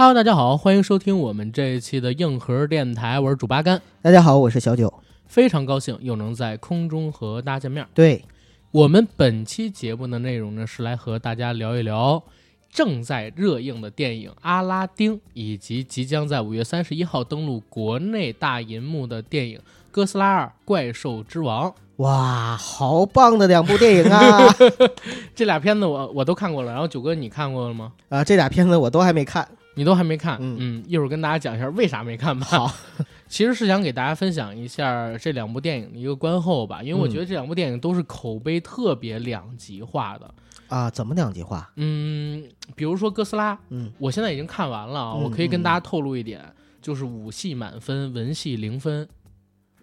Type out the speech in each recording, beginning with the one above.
Hello，大家好，欢迎收听我们这一期的硬核电台，我是主八甘，大家好，我是小九。非常高兴又能在空中和大家见面。对我们本期节目的内容呢，是来和大家聊一聊正在热映的电影《阿拉丁》，以及即将在五月三十一号登陆国内大银幕的电影《哥斯拉二：怪兽之王》。哇，好棒的两部电影啊！这俩片子我我都看过了，然后九哥你看过了吗？啊，这俩片子我都还没看。你都还没看，嗯一会儿跟大家讲一下为啥没看吧。好，其实是想给大家分享一下这两部电影的一个观后吧，因为我觉得这两部电影都是口碑特别两极化的。啊，怎么两极化？嗯，比如说哥斯拉，嗯，我现在已经看完了啊，嗯我可以跟大家透露一点，就是武戏满分，文戏零分，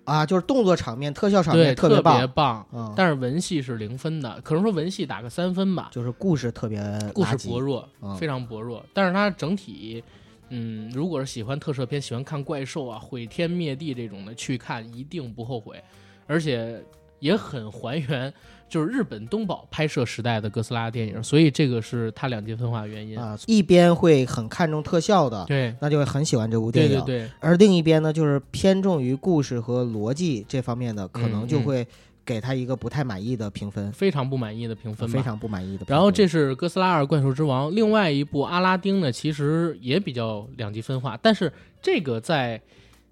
啊，就是动作场面、特效场对，面特别棒，棒。嗯，但是文戏是零分的，可能说文戏打个三分吧，就是故事特别故事圾薄弱，嗯非常薄弱。但是它整体，嗯，如果是喜欢特摄片、喜欢看怪兽啊、毁天灭地这种的，去看一定不后悔，而且也很还原，就是日本东宝拍摄时代的哥斯拉电影，所以这个是它两极分化的原因。啊，一边会很看重特效的，对。那就会很喜欢这部电影，对对，而另一边呢，就是偏重于故事和逻辑这方面的，可能就嗯会给他一个不太满意的评分，非常不满意的评分，非常不满意的。然后这是《哥斯拉二：怪兽之王》，另外一部《阿拉丁》呢，其实也比较两极分化，但是这个在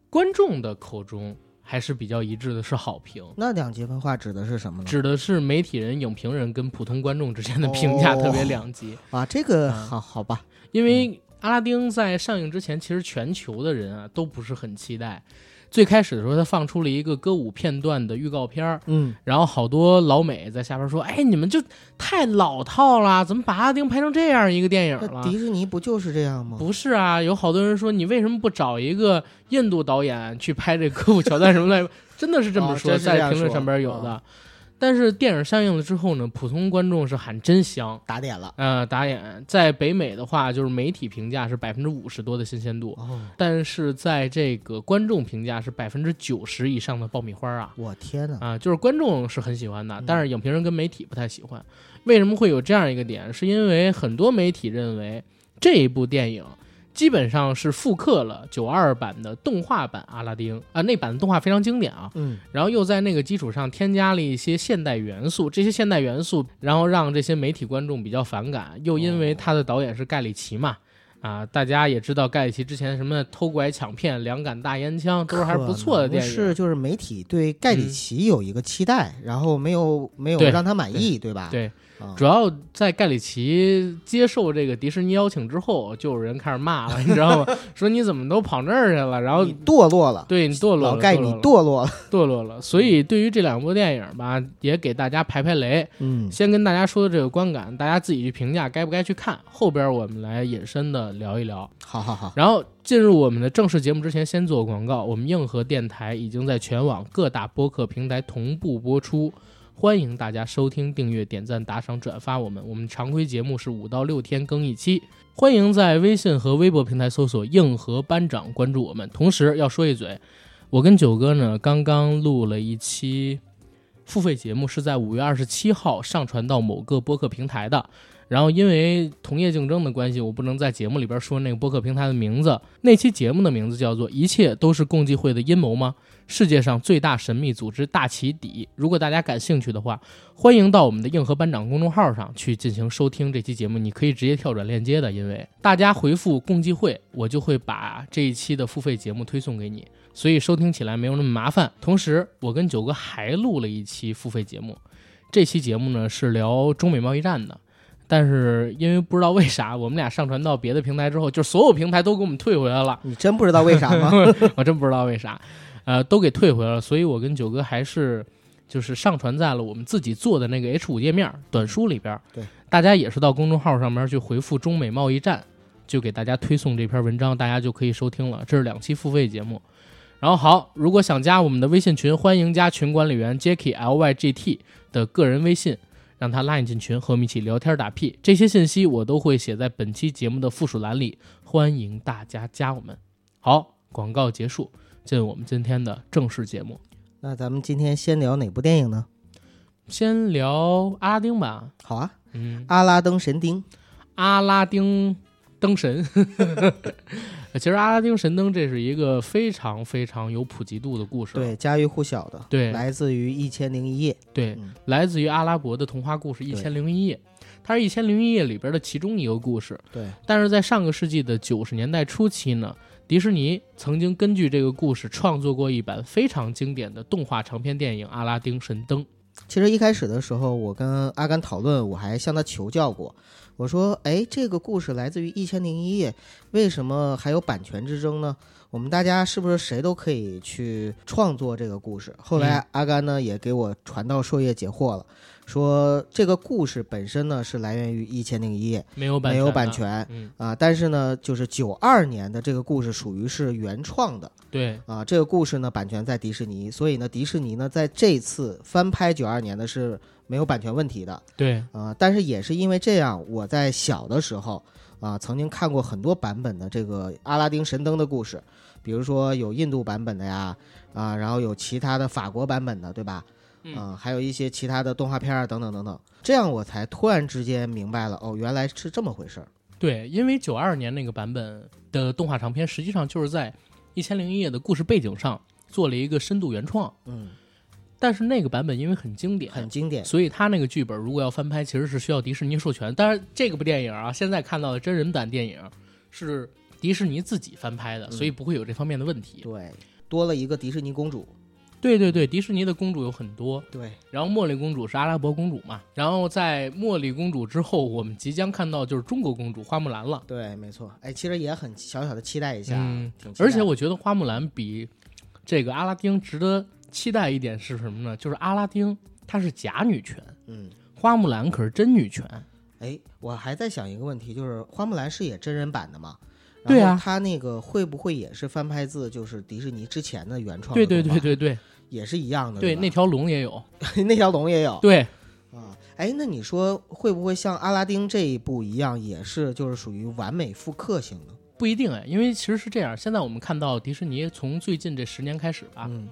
观众的口中还是比较一致的，是好评。那两极分化指的是什么呢？指的是媒体人、影评人跟普通观众之间的评价哦特别两极，啊，这个嗯好好吧，因为阿拉丁在上映之前，其实全球的人啊都不是很期待。最开始的时候，他放出了一个歌舞片段的预告片儿，嗯，然后好多老美在下边说：“哎，你们就太老套了，怎么把阿拉丁拍成这样一个电影了？”迪士尼不就是这样吗？不是啊，有好多人说你为什么不找一个印度导演去拍这歌舞桥段什么的？真的是这么说在评论上边有的。但是电影上映了之后呢，普通观众是喊真香。打点了。呃，打眼在北美的话，就是媒体评价是百分之五十多的新鲜度，哦，但是在这个观众评价是百分之九十以上的爆米花啊我天哪！啊，就是观众是很喜欢的嗯，但是影评人跟媒体不太喜欢。为什么会有这样一个点？是因为很多媒体认为这一部电影基本上是复刻了九二版的动画版阿拉丁啊，那版的动画非常经典啊，嗯，然后又在那个基础上添加了一些现代元素，这些现代元素，然后让这些媒体观众比较反感。又因为他的导演是盖里奇嘛，啊，大家也知道盖里奇之前什么偷拐抢骗、两杆大烟枪都是还是不错的电影。是就是媒体对盖里奇有一个期待，然后没有没有让他满意，对吧？对，啊主要在盖里奇接受这个迪士尼邀请之后，就有人开始骂了，你知道吗？说你怎么都跑那儿去了，然后你堕落了，对你堕落了，老盖你堕落了堕落了。堕落了。所以对于这两部电影吧，也给大家排排雷。嗯，先跟大家说的这个观感，大家自己去评价该不该去看。后边我们来引申的聊一聊。好好好，然后进入我们的正式节目之前，先做广告。我们硬核电台已经在全网各大播客平台同步播出，欢迎大家收听、订阅、点赞、打赏、转发我们。我们常规节目是五到六天更一期，欢迎在微信和微博平台搜索“硬核班长”关注我们。同时要说一嘴，我跟九哥呢刚刚录了一期付费节目，是在五月二十七号上传到某个播客平台的。然后因为同业竞争的关系，我不能在节目里边说那个播客平台的名字。那期节目的名字叫做《一切都是共济会的阴谋吗？世界上最大神秘组织大起底》。如果大家感兴趣的话，欢迎到我们的硬核班长公众号上去进行收听这期节目。你可以直接跳转链接的，因为大家回复“共济会”，我就会把这一期的付费节目推送给你，所以收听起来没有那么麻烦。同时，我跟九哥还录了一期付费节目，这期节目呢是聊中美贸易战的。但是因为不知道为啥，我们俩上传到别的平台之后，就所有平台都给我们退回来了。你真不知道为啥吗？我真不知道为啥，呃，都给退回来了。所以我跟九哥还是就是上传在了我们自己做的那个 H 五页面短书里边。对，大家也是到公众号上面去回复“中美贸易战”，就给大家推送这篇文章，大家就可以收听了。这是两期付费节目。然后好，如果想加我们的微信群，欢迎加群管理员 Jacky L Y G T 的个人微信。让他拉你进群，和我们一起聊天打屁。这些信息我都会写在本期节目的附属栏里，欢迎大家加我们。好，广告结束，进入我们今天的正式节目。那咱们今天先聊哪部电影呢？先聊阿拉丁吧。好啊，嗯，阿拉丁神丁。阿拉丁灯神。其实阿拉丁神灯这是一个非常非常有普及度的故事，对，家喻户晓的，对来自于《一千零一夜》，对，嗯来自于阿拉伯的童话故事《一千零一夜》，它是一千零一夜里边的其中一个故事。对，但是在上个世纪的九十年代初期呢，迪士尼曾经根据这个故事创作过一版非常经典的动画长篇电影《阿拉丁神灯》。其实一开始的时候，我跟阿甘讨论，我还向他求教过。我说：“哎，这个故事来自于《一千零一夜》，为什么还有版权之争呢？我们大家是不是谁都可以去创作这个故事？”后来嗯阿甘呢也给我传道授业解惑了，说这个故事本身呢是来源于《一千零一夜没有》，版没有版权嗯，啊，但是呢，就是九二年的这个故事属于是原创的。对，啊，这个故事呢版权在迪士尼，所以呢迪士尼呢在这次翻拍九二年的是没有版权问题的对，啊。但是也是因为这样，我在小的时候啊曾经看过很多版本的这个阿拉丁神灯的故事，比如说有印度版本的呀啊，然后有其他的法国版本的，对吧？嗯啊，还有一些其他的动画片啊等等等等，这样我才突然之间明白了，哦，原来是这么回事儿。对，因为九二年那个版本的动画长片，实际上就是在《一千零一夜》的故事背景上做了一个深度原创，嗯，但是那个版本因为很经典，很经典。所以他那个剧本如果要翻拍，其实是需要迪士尼授权。但是，这个部电影啊，现在看到的真人版电影是迪士尼自己翻拍的，嗯所以不会有这方面的问题。对，多了一个迪士尼公主。对对对，迪士尼的公主有很多，对，然后茉莉公主是阿拉伯公主嘛，然后在茉莉公主之后，我们即将看到就是中国公主花木兰了。对，没错。哎，其实也很小小的期待一下，嗯而且我觉得花木兰比这个阿拉丁值得期待一点是什么呢？就是阿拉丁她是假女权，嗯，花木兰可是真女权。哎，我还在想一个问题，就是花木兰是也真人版的吗？对啊然后它那个会不会也是翻拍自就是迪士尼之前的原创对对？对对对也是一样的。对，那条龙也有。那条龙也有。对，啊，哎，那你说会不会像阿拉丁这一部一样，也是就是属于完美复刻型的？不一定哎，因为其实是这样。现在我们看到迪士尼从最近这十年开始吧，嗯，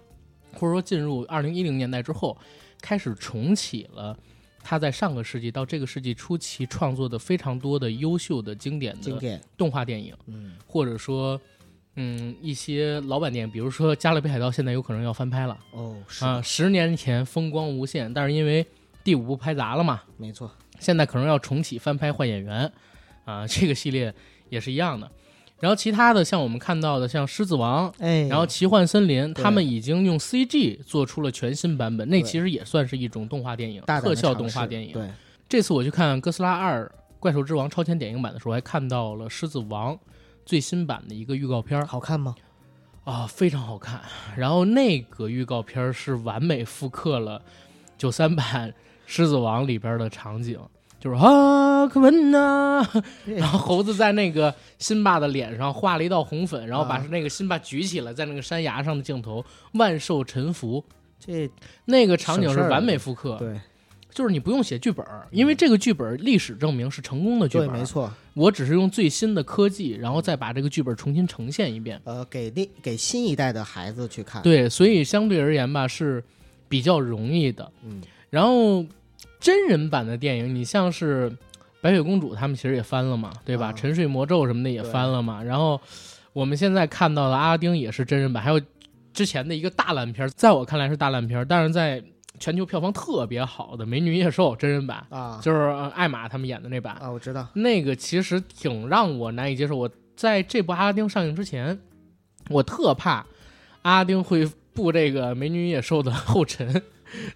或者说进入二零一零年代之后，开始重启了他在上个世纪到这个世纪初期创作的非常多的优秀的经典的典。动画电影，嗯，或者说，嗯，一些老版电影，比如说《加勒比海盗》，现在有可能要翻拍了哦，是啊。十年前风光无限，但是因为第五部拍砸了嘛，没错。现在可能要重启翻拍换演员啊。这个系列也是一样的。然后其他的像我们看到的，像《狮子王》。哎，然后《奇幻森林》，他们已经用 CG 做出了全新版本，那其实也算是一种动画电影，特效动画电影。对，这次我去看《哥斯拉二：怪兽之王》超前点映版的时候，还看到了《狮子王》最新版的一个预告片儿好看吗？啊，非常好看。然后那个预告片儿是完美复刻了九三版《狮子王》里边的场景，就是啊，可文呐，然后猴子在那个辛巴的脸上画了一道红粉，然后把啊那个辛巴举起来，在那个山崖上的镜头，万兽臣服，这那个场景是完美复刻，对就是你不用写剧本儿，因为这个剧本历史证明是成功的剧对，本，没。错。我只是用最新的科技，然后再把这个剧本重新呈现一遍。呃，给那给新一代的孩子去看。，对，所以相对而言吧，是比较容易的。嗯，然后真人版的电影，你像是白雪公主，他们其实也翻了嘛，对吧？啊沉睡魔咒什么的也翻了嘛。然后我们现在看到的阿拉丁也是真人版，还有之前的一个大烂片儿，在我看来是大烂片儿，但是在全球票房特别好的《美女与野兽》真人版，啊就是呃艾玛他们演的那版，啊，我知道。那个其实挺让我难以接受。我在这部阿拉丁上映之前，我特怕阿拉丁会步这个《美女与野兽》的 后尘，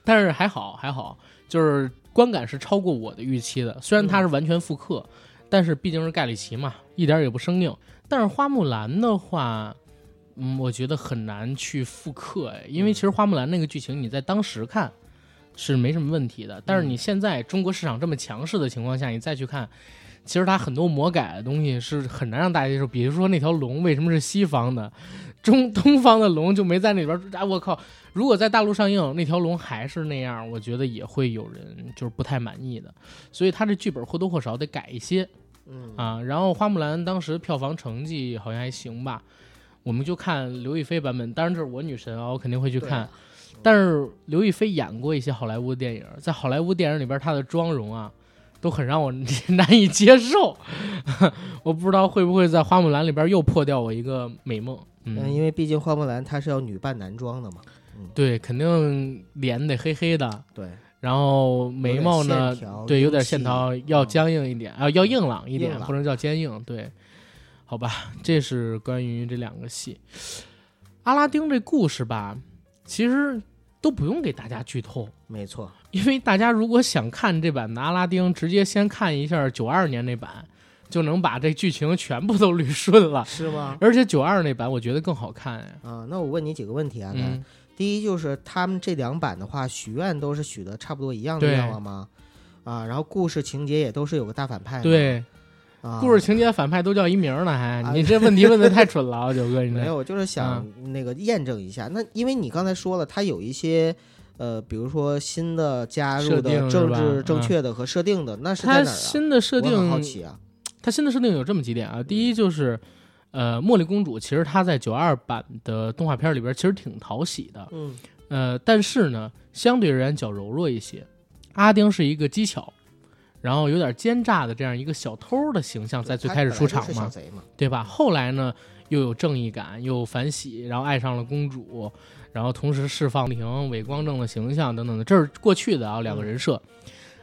但是还好还好，就是观感是超过我的预期的。虽然它是完全复刻，但是毕竟是盖里奇嘛，一点也不生硬。但是花木兰的话，嗯，我觉得很难去复刻哎，因为其实花木兰那个剧情你在当时看是没什么问题的，但是你现在中国市场这么强势的情况下，你再去看。其实它很多魔改的东西是很难让大家接受，比如说那条龙为什么是西方的，中 东方的龙就没在那边儿。哎，我靠！如果在大陆上映，那条龙还是那样，我觉得也会有人就是不太满意的。所以他这剧本或多或少得改一些嗯啊。然后花木兰当时票房成绩好像还行吧，我们就看刘亦菲版本，当然这是我女神啊，我肯定会去看。但是刘亦菲演过一些好莱坞电影，在好莱坞电影里边，她的妆容啊都很让我 难以接受。我不知道会不会在花木兰里边又破掉我一个美梦。嗯，嗯，因为毕竟花木兰她是要女扮男装的嘛。对，肯定脸得黑黑的，对，然后眉毛呢对，有点线条，要嗯僵硬一点啊，要硬朗一点，不能叫坚硬。对，好吧，这是关于这两个戏。阿拉丁这故事吧，其实都不用给大家剧透，没错。因为大家如果想看这版的阿拉丁，直接先看一下九二年那版，就能把这剧情全部都捋顺了。是吗？而且九二那版我觉得更好看哎。啊，那我问你几个问题啊，嗯，第一就是他们这两版的话，许愿都是许的差不多一样的对愿望吗？啊，然后故事情节也都是有个大反派，对，啊，故事情节反派都叫一名呢，还啊你这问题问的太蠢了啊，九哥，你 这没有，我就是想嗯那个验证一下。那因为你刚才说了，它有一些呃，比如说新的加入的政治正嗯确的和设定的，那是在它哪儿啊？新的设我很好，奇啊。它新的设定有这么几点啊。第一就是，呃，茉莉公主其实她在九二版的动画片里边其实挺讨喜的，嗯呃，但是呢，相对而言较柔弱一些。阿丁是一个机巧，然后有点奸诈的这样一个小偷的形象，在最开始出场嘛，对吧？后来呢，又有正义感，又反喜，然后爱上了公主，然后同时释放庭伪光正的形象等等的，这是过去的啊两个人设。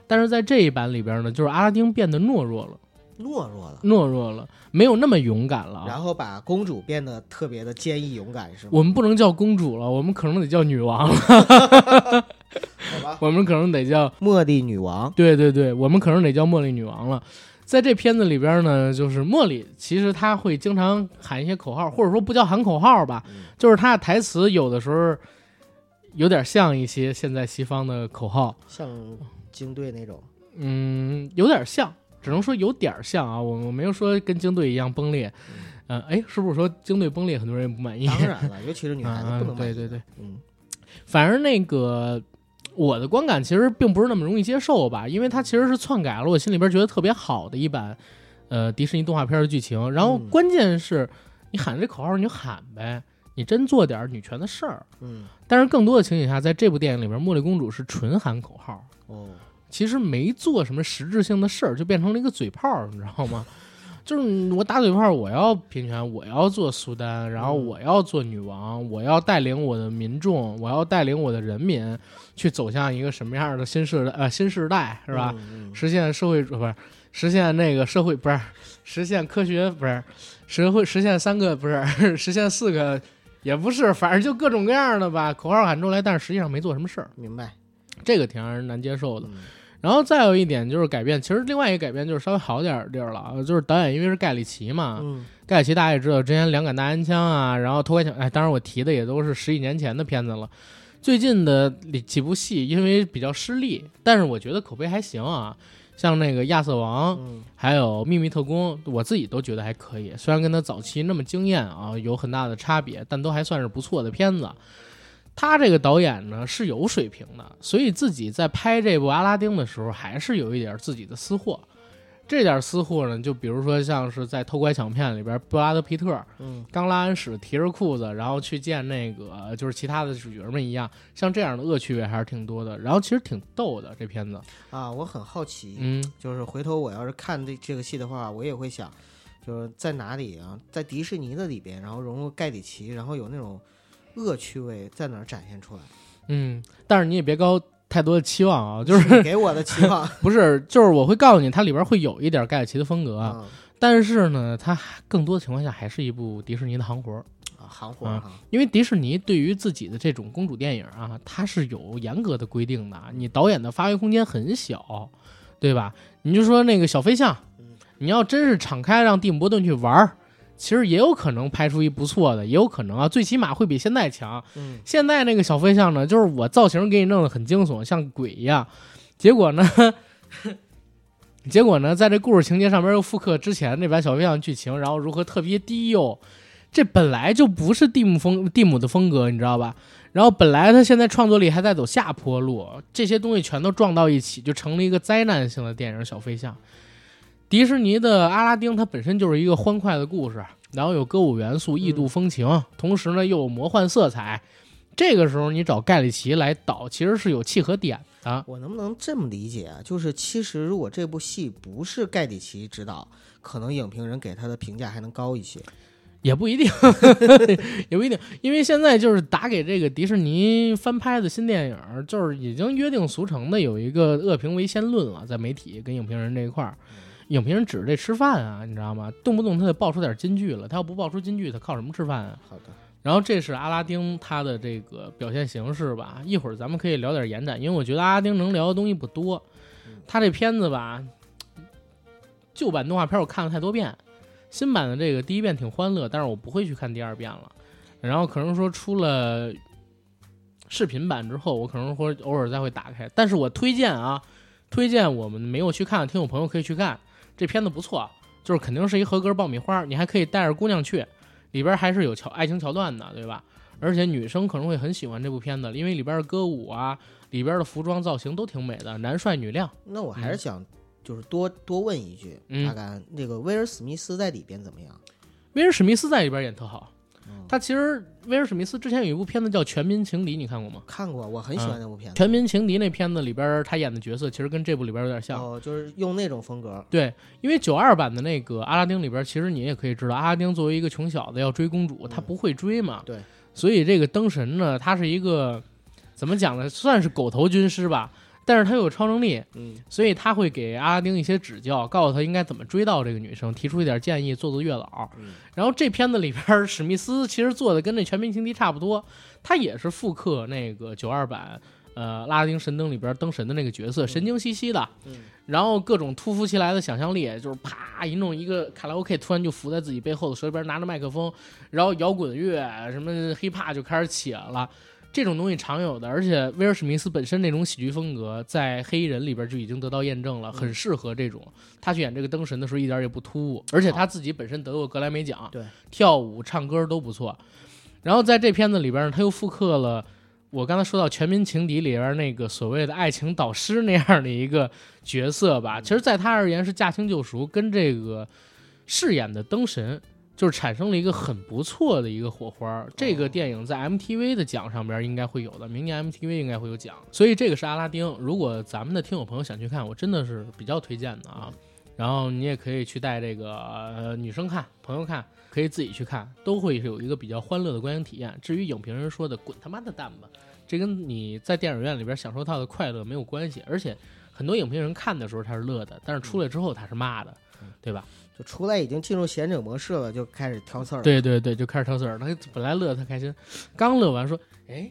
但是在这一版里边呢，就是阿拉丁变得懦弱了，懦弱了，懦弱了，没有那么勇敢了啊。然后把公主变得特别的坚毅勇敢，是吗？我们不能叫公主了，我们可能得叫女王了，好吧，我们可能得叫茉莉女王，对对对，我们可能得叫茉莉女王了。在这片子里边呢，就是茉莉，其实她会经常喊一些口号，或者说不叫喊口号吧，嗯就是她的台词有的时候有点像一些现在西方的口号，像军队那种。嗯，有点像，只能说有点像啊。我我没有说跟京队一样崩裂，嗯、呃，哎，是不是说京队崩裂，很多人也不满意？当然了，尤其是女孩子啊不能满意对对对，嗯反而那个我的观感其实并不是那么容易接受吧，因为它其实是篡改了我心里边觉得特别好的一版呃迪士尼动画片的剧情。然后嗯关键是你喊这口号你就喊呗，你真做点女权的事儿。嗯但是更多的情景下，在这部电影里边，茉莉公主是纯喊口号，哦，其实没做什么实质性的事儿，就变成了一个嘴炮，你知道吗？就是我打嘴炮，我要平权，我要做苏丹，然后嗯我要做女王，我要带领我的民众，我要带领我的人民去走向一个什么样的新时代呃新时代是吧？嗯？嗯实现社会不是实现那个社会不是实现科学不是实会实现三个不是实现四个也不是，反正就各种各样的吧，口号喊出来，但是实际上没做什么事儿，明白。这个挺让人难接受的。嗯然后再有一点就是改变，其实另外一个改变就是稍微好点儿地儿了啊，就是导演因为是盖里奇嘛，嗯盖里奇大家也知道，之前两杆大烟枪啊，然后偷拐抢，哎，当然我提的也都是十几年前的片子了。最近的几部戏因为比较失利，但是我觉得口碑还行啊，像那个亚瑟王，嗯还有秘密特工，我自己都觉得还可以，虽然跟他早期那么惊艳啊有很大的差别，但都还算是不错的片子。他这个导演呢是有水平的，所以自己在拍这部《阿拉丁》的时候，还是有一点自己的私货。这点私货呢，就比如说像是在《偷拐抢骗》里边，布拉德皮特嗯刚拉完屎，提着裤子，然后去见那个就是其他的主角们一样，像这样的恶趣味还是挺多的。然后其实挺逗的这片子，啊，我很好奇，嗯，就是回头我要是看这这个戏的话，我也会想，就是在哪里啊，在迪士尼的里边，然后融入盖里奇，然后有那种恶趣味在哪儿展现出来？嗯，但是你也别高太多的期望啊，就是你给我的期望 不是，就是我会告诉你，它里边会有一点盖里奇的风格，啊但是呢，它更多的情况下还是一部迪士尼的行活儿。啊，行活啊哈，因为迪士尼对于自己的这种公主电影啊，它是有严格的规定的，你导演的发挥空间很小，对吧？你就说那个小飞象嗯，你要真是敞开让蒂姆·伯顿去玩儿，其实也有可能拍出一不错的，也有可能啊，最起码会比现在强。嗯现在那个小飞象呢，就是我造型给你弄得很惊悚，像鬼一样，结果呢，结果呢，在这故事情节上边又复刻之前那版小飞象剧情，然后如何特别低幼，这本来就不是蒂姆风蒂姆的风格，你知道吧？然后本来他现在创作力还在走下坡路，这些东西全都撞到一起，就成了一个灾难性的电影《小飞象》。迪士尼的《阿拉丁》它本身就是一个欢快的故事，然后有歌舞元素、异度风情，同时呢又有魔幻色彩。这个时候你找盖里奇来导，其实是有契合点的。啊。我能不能这么理解啊？就是其实如果这部戏不是盖里奇执导，可能影评人给他的评价还能高一些。也不一定，也不一定，因为现在就是打给这个迪士尼翻拍的新电影，就是已经约定俗成的有一个恶评为先论了，在媒体跟影评人这一块儿，影评人指着这吃饭啊，你知道吗？动不动他得爆出点金句了，他要不爆出金句，他靠什么吃饭啊？好的，然后这是阿拉丁他的这个表现形式吧，一会儿咱们可以聊点延展，因为我觉得阿拉丁能聊的东西不多，他这片子吧，旧版动画片我看了太多遍。新版的这个第一遍挺欢乐，但是我不会去看第二遍了。然后可能说出了视频版之后，我可能会偶尔再会打开。但是我推荐啊，推荐我们没有去看的听友朋友可以去看这片子不错，就是肯定是一合格爆米花。你还可以带着姑娘去，里边还是有桥爱情桥段的，对吧？而且女生可能会很喜欢这部片子，因为里边的歌舞啊，里边的服装造型都挺美的，男帅女靓。那我还是想。就是多多问一句，大概，那个威尔史密斯在里边怎么样？威尔史密斯在里边演特好。他其实威尔史密斯之前有一部片子叫《全民情敌》，你看过吗？看过，我很喜欢那部片子。全民情敌那片子里边他演的角色其实跟这部里边有点像，哦，就是用那种风格。对，因为九二版的那个阿拉丁里边，其实你也可以知道，阿拉丁作为一个穷小子要追公主，他不会追嘛。对，所以这个灯神呢，他是一个怎么讲呢？算是狗头军师吧。但是他有超能力，嗯，所以他会给阿拉丁一些指教，告诉他应该怎么追到这个女生，提出一点建议，做做月老。然后这片子里边，史密斯其实做的跟那《全民情敌》差不多，他也是复刻那个九二版，呃，拉丁神灯里边灯神的那个角色，神经兮兮的，然后各种突如其来的想象力，就是啪一弄一个卡拉 OK，突然就伏在自己背后的手里边拿着麦克风，然后摇滚乐什么 hiphop 就开始起来了。这种东西常有的，而且威尔史密斯本身那种喜剧风格，在《黑衣人》里边就已经得到验证了，很适合这种。他去演这个灯神的时候一点也不突兀，而且他自己本身得过格莱美奖，对，跳舞、唱歌都不错。然后在这片子里边，他又复刻了我刚才说到《全民情敌》里边那个所谓的爱情导师那样的一个角色吧。其实，在他而言是驾轻就熟，跟这个饰演的灯神。就是产生了一个很不错的一个火花。这个电影在 MTV 的奖上边应该会有的，明年 MTV 应该会有奖。所以这个是阿拉丁。如果咱们的听友朋友想去看，我真的是比较推荐的啊。然后你也可以去带这个呃女生看，朋友看，可以自己去看，都会有一个比较欢乐的观影体验。至于影评人说的“滚他妈的蛋吧”，这跟你在电影院里边享受到的快乐没有关系。而且很多影评人看的时候他是乐的，但是出来之后他是骂的，对吧？就出来已经进入贤者模式了，就开始挑刺儿。对对对，就开始挑刺儿。他本来乐他开心，刚乐完说：“哎，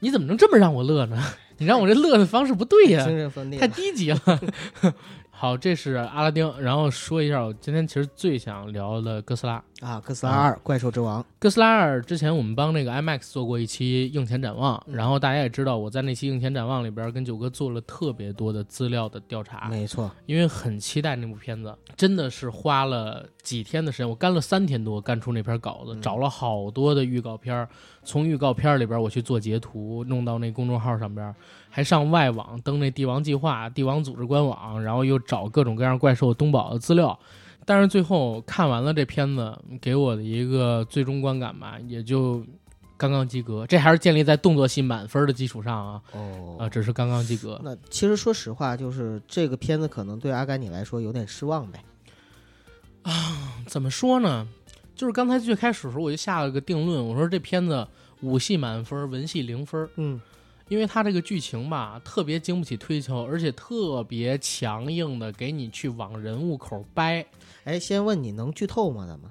你怎么能这么让我乐呢？你让我这乐的方式不对呀，太低级了。”好，这是阿拉丁。然后说一下，我今天其实最想聊的哥斯拉啊，哥斯拉二，怪兽之王。哥斯拉二之前我们帮那个 IMAX 做过一期映前展望，然后大家也知道，我在那期映前展望里边跟九哥做了特别多的资料的调查。没错，因为很期待那部片子，真的是花了几天的时间，我干了三天多干出那篇稿子，找了好多的预告片，从预告片里边我去做截图，弄到那公众号上边。还上外网登那帝王计划、帝王组织官网，然后又找各种各样怪兽东宝的资料，但是最后看完了这片子，给我的一个最终观感吧，也就刚刚及格。这还是建立在动作戏满分的基础上啊。哦，啊，只是刚刚及格。那其实说实话，就是这个片子可能对阿甘你来说有点失望呗。啊，怎么说呢？就是刚才最开始的时候我就下了个定论，我说这片子武戏满分，文戏零分。嗯。因为它这个剧情吧，特别经不起推敲，而且特别强硬的给你去往人物口掰。哎，先问你能剧透吗？咱们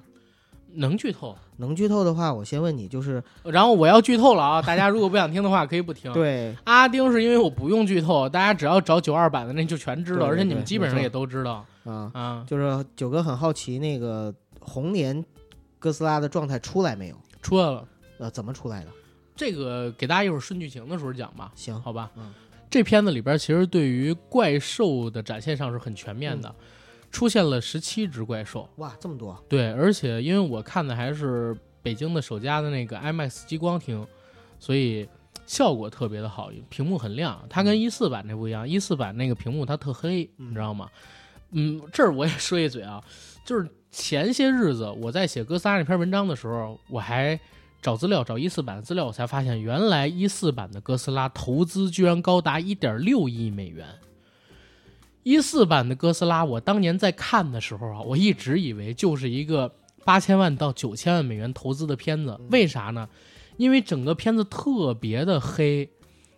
能剧透？能剧透的话，我先问你，就是，然后我要剧透了啊！大家如果不想听的话，可以不听。对，阿丁是因为我不用剧透，大家只要找九二版的那就全知道，而且你们基本上也都知道啊啊。就是九哥很好奇，那个红年哥斯拉的状态出来没有？出来了。呃，怎么出来的？这个给大家一会儿顺剧情的时候讲吧，行，好吧。嗯，这片子里边其实对于怪兽的展现上是很全面的，出现了十七只怪兽，哇，这么多！对，而且因为我看的还是北京的首家的那个 IMAX 激光厅，所以效果特别的好，屏幕很亮。它跟一四版那不一样，一四版那个屏幕它特黑，你知道吗？嗯，这儿我也说一嘴啊，就是前些日子我在写哥斯拉那篇文章的时候，我还。找资料，找一四版的资料，我才发现原来一四版的哥斯拉投资居然高达一点六亿美元。一四版的哥斯拉，我当年在看的时候啊，我一直以为就是一个八千万到九千万美元投资的片子，为啥呢？因为整个片子特别的黑，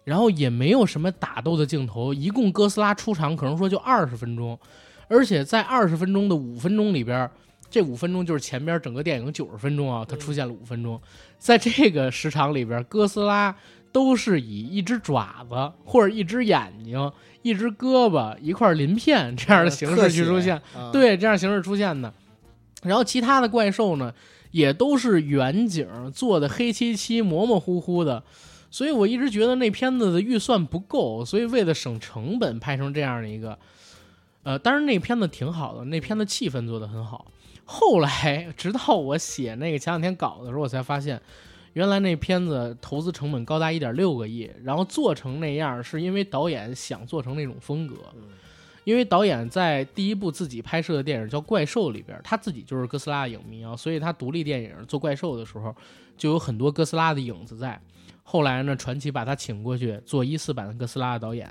然后也没有什么打斗的镜头，一共哥斯拉出场可能说就二十分钟，而且在二十分钟的五分钟里边，这五分钟就是前边整个电影九十分钟啊，它出现了五分钟，在这个时长里边，哥斯拉都是以一只爪子或者一只眼睛。一只胳膊一块鳞片这样的形式去出现，对这样形式出现的。然后其他的怪兽呢，也都是远景做的黑漆漆、模模糊糊的。所以我一直觉得那片子的预算不够，所以为了省成本拍成这样的一个。呃，当然那片子挺好的，那片子气氛做的很好。后来直到我写那个前两天稿的时候，我才发现。原来那片子投资成本高达一点六个亿，然后做成那样是因为导演想做成那种风格，因为导演在第一部自己拍摄的电影叫《怪兽》里边，他自己就是哥斯拉影迷啊，所以他独立电影做怪兽的时候就有很多哥斯拉的影子在。后来呢，传奇把他请过去做一四版的哥斯拉的导演，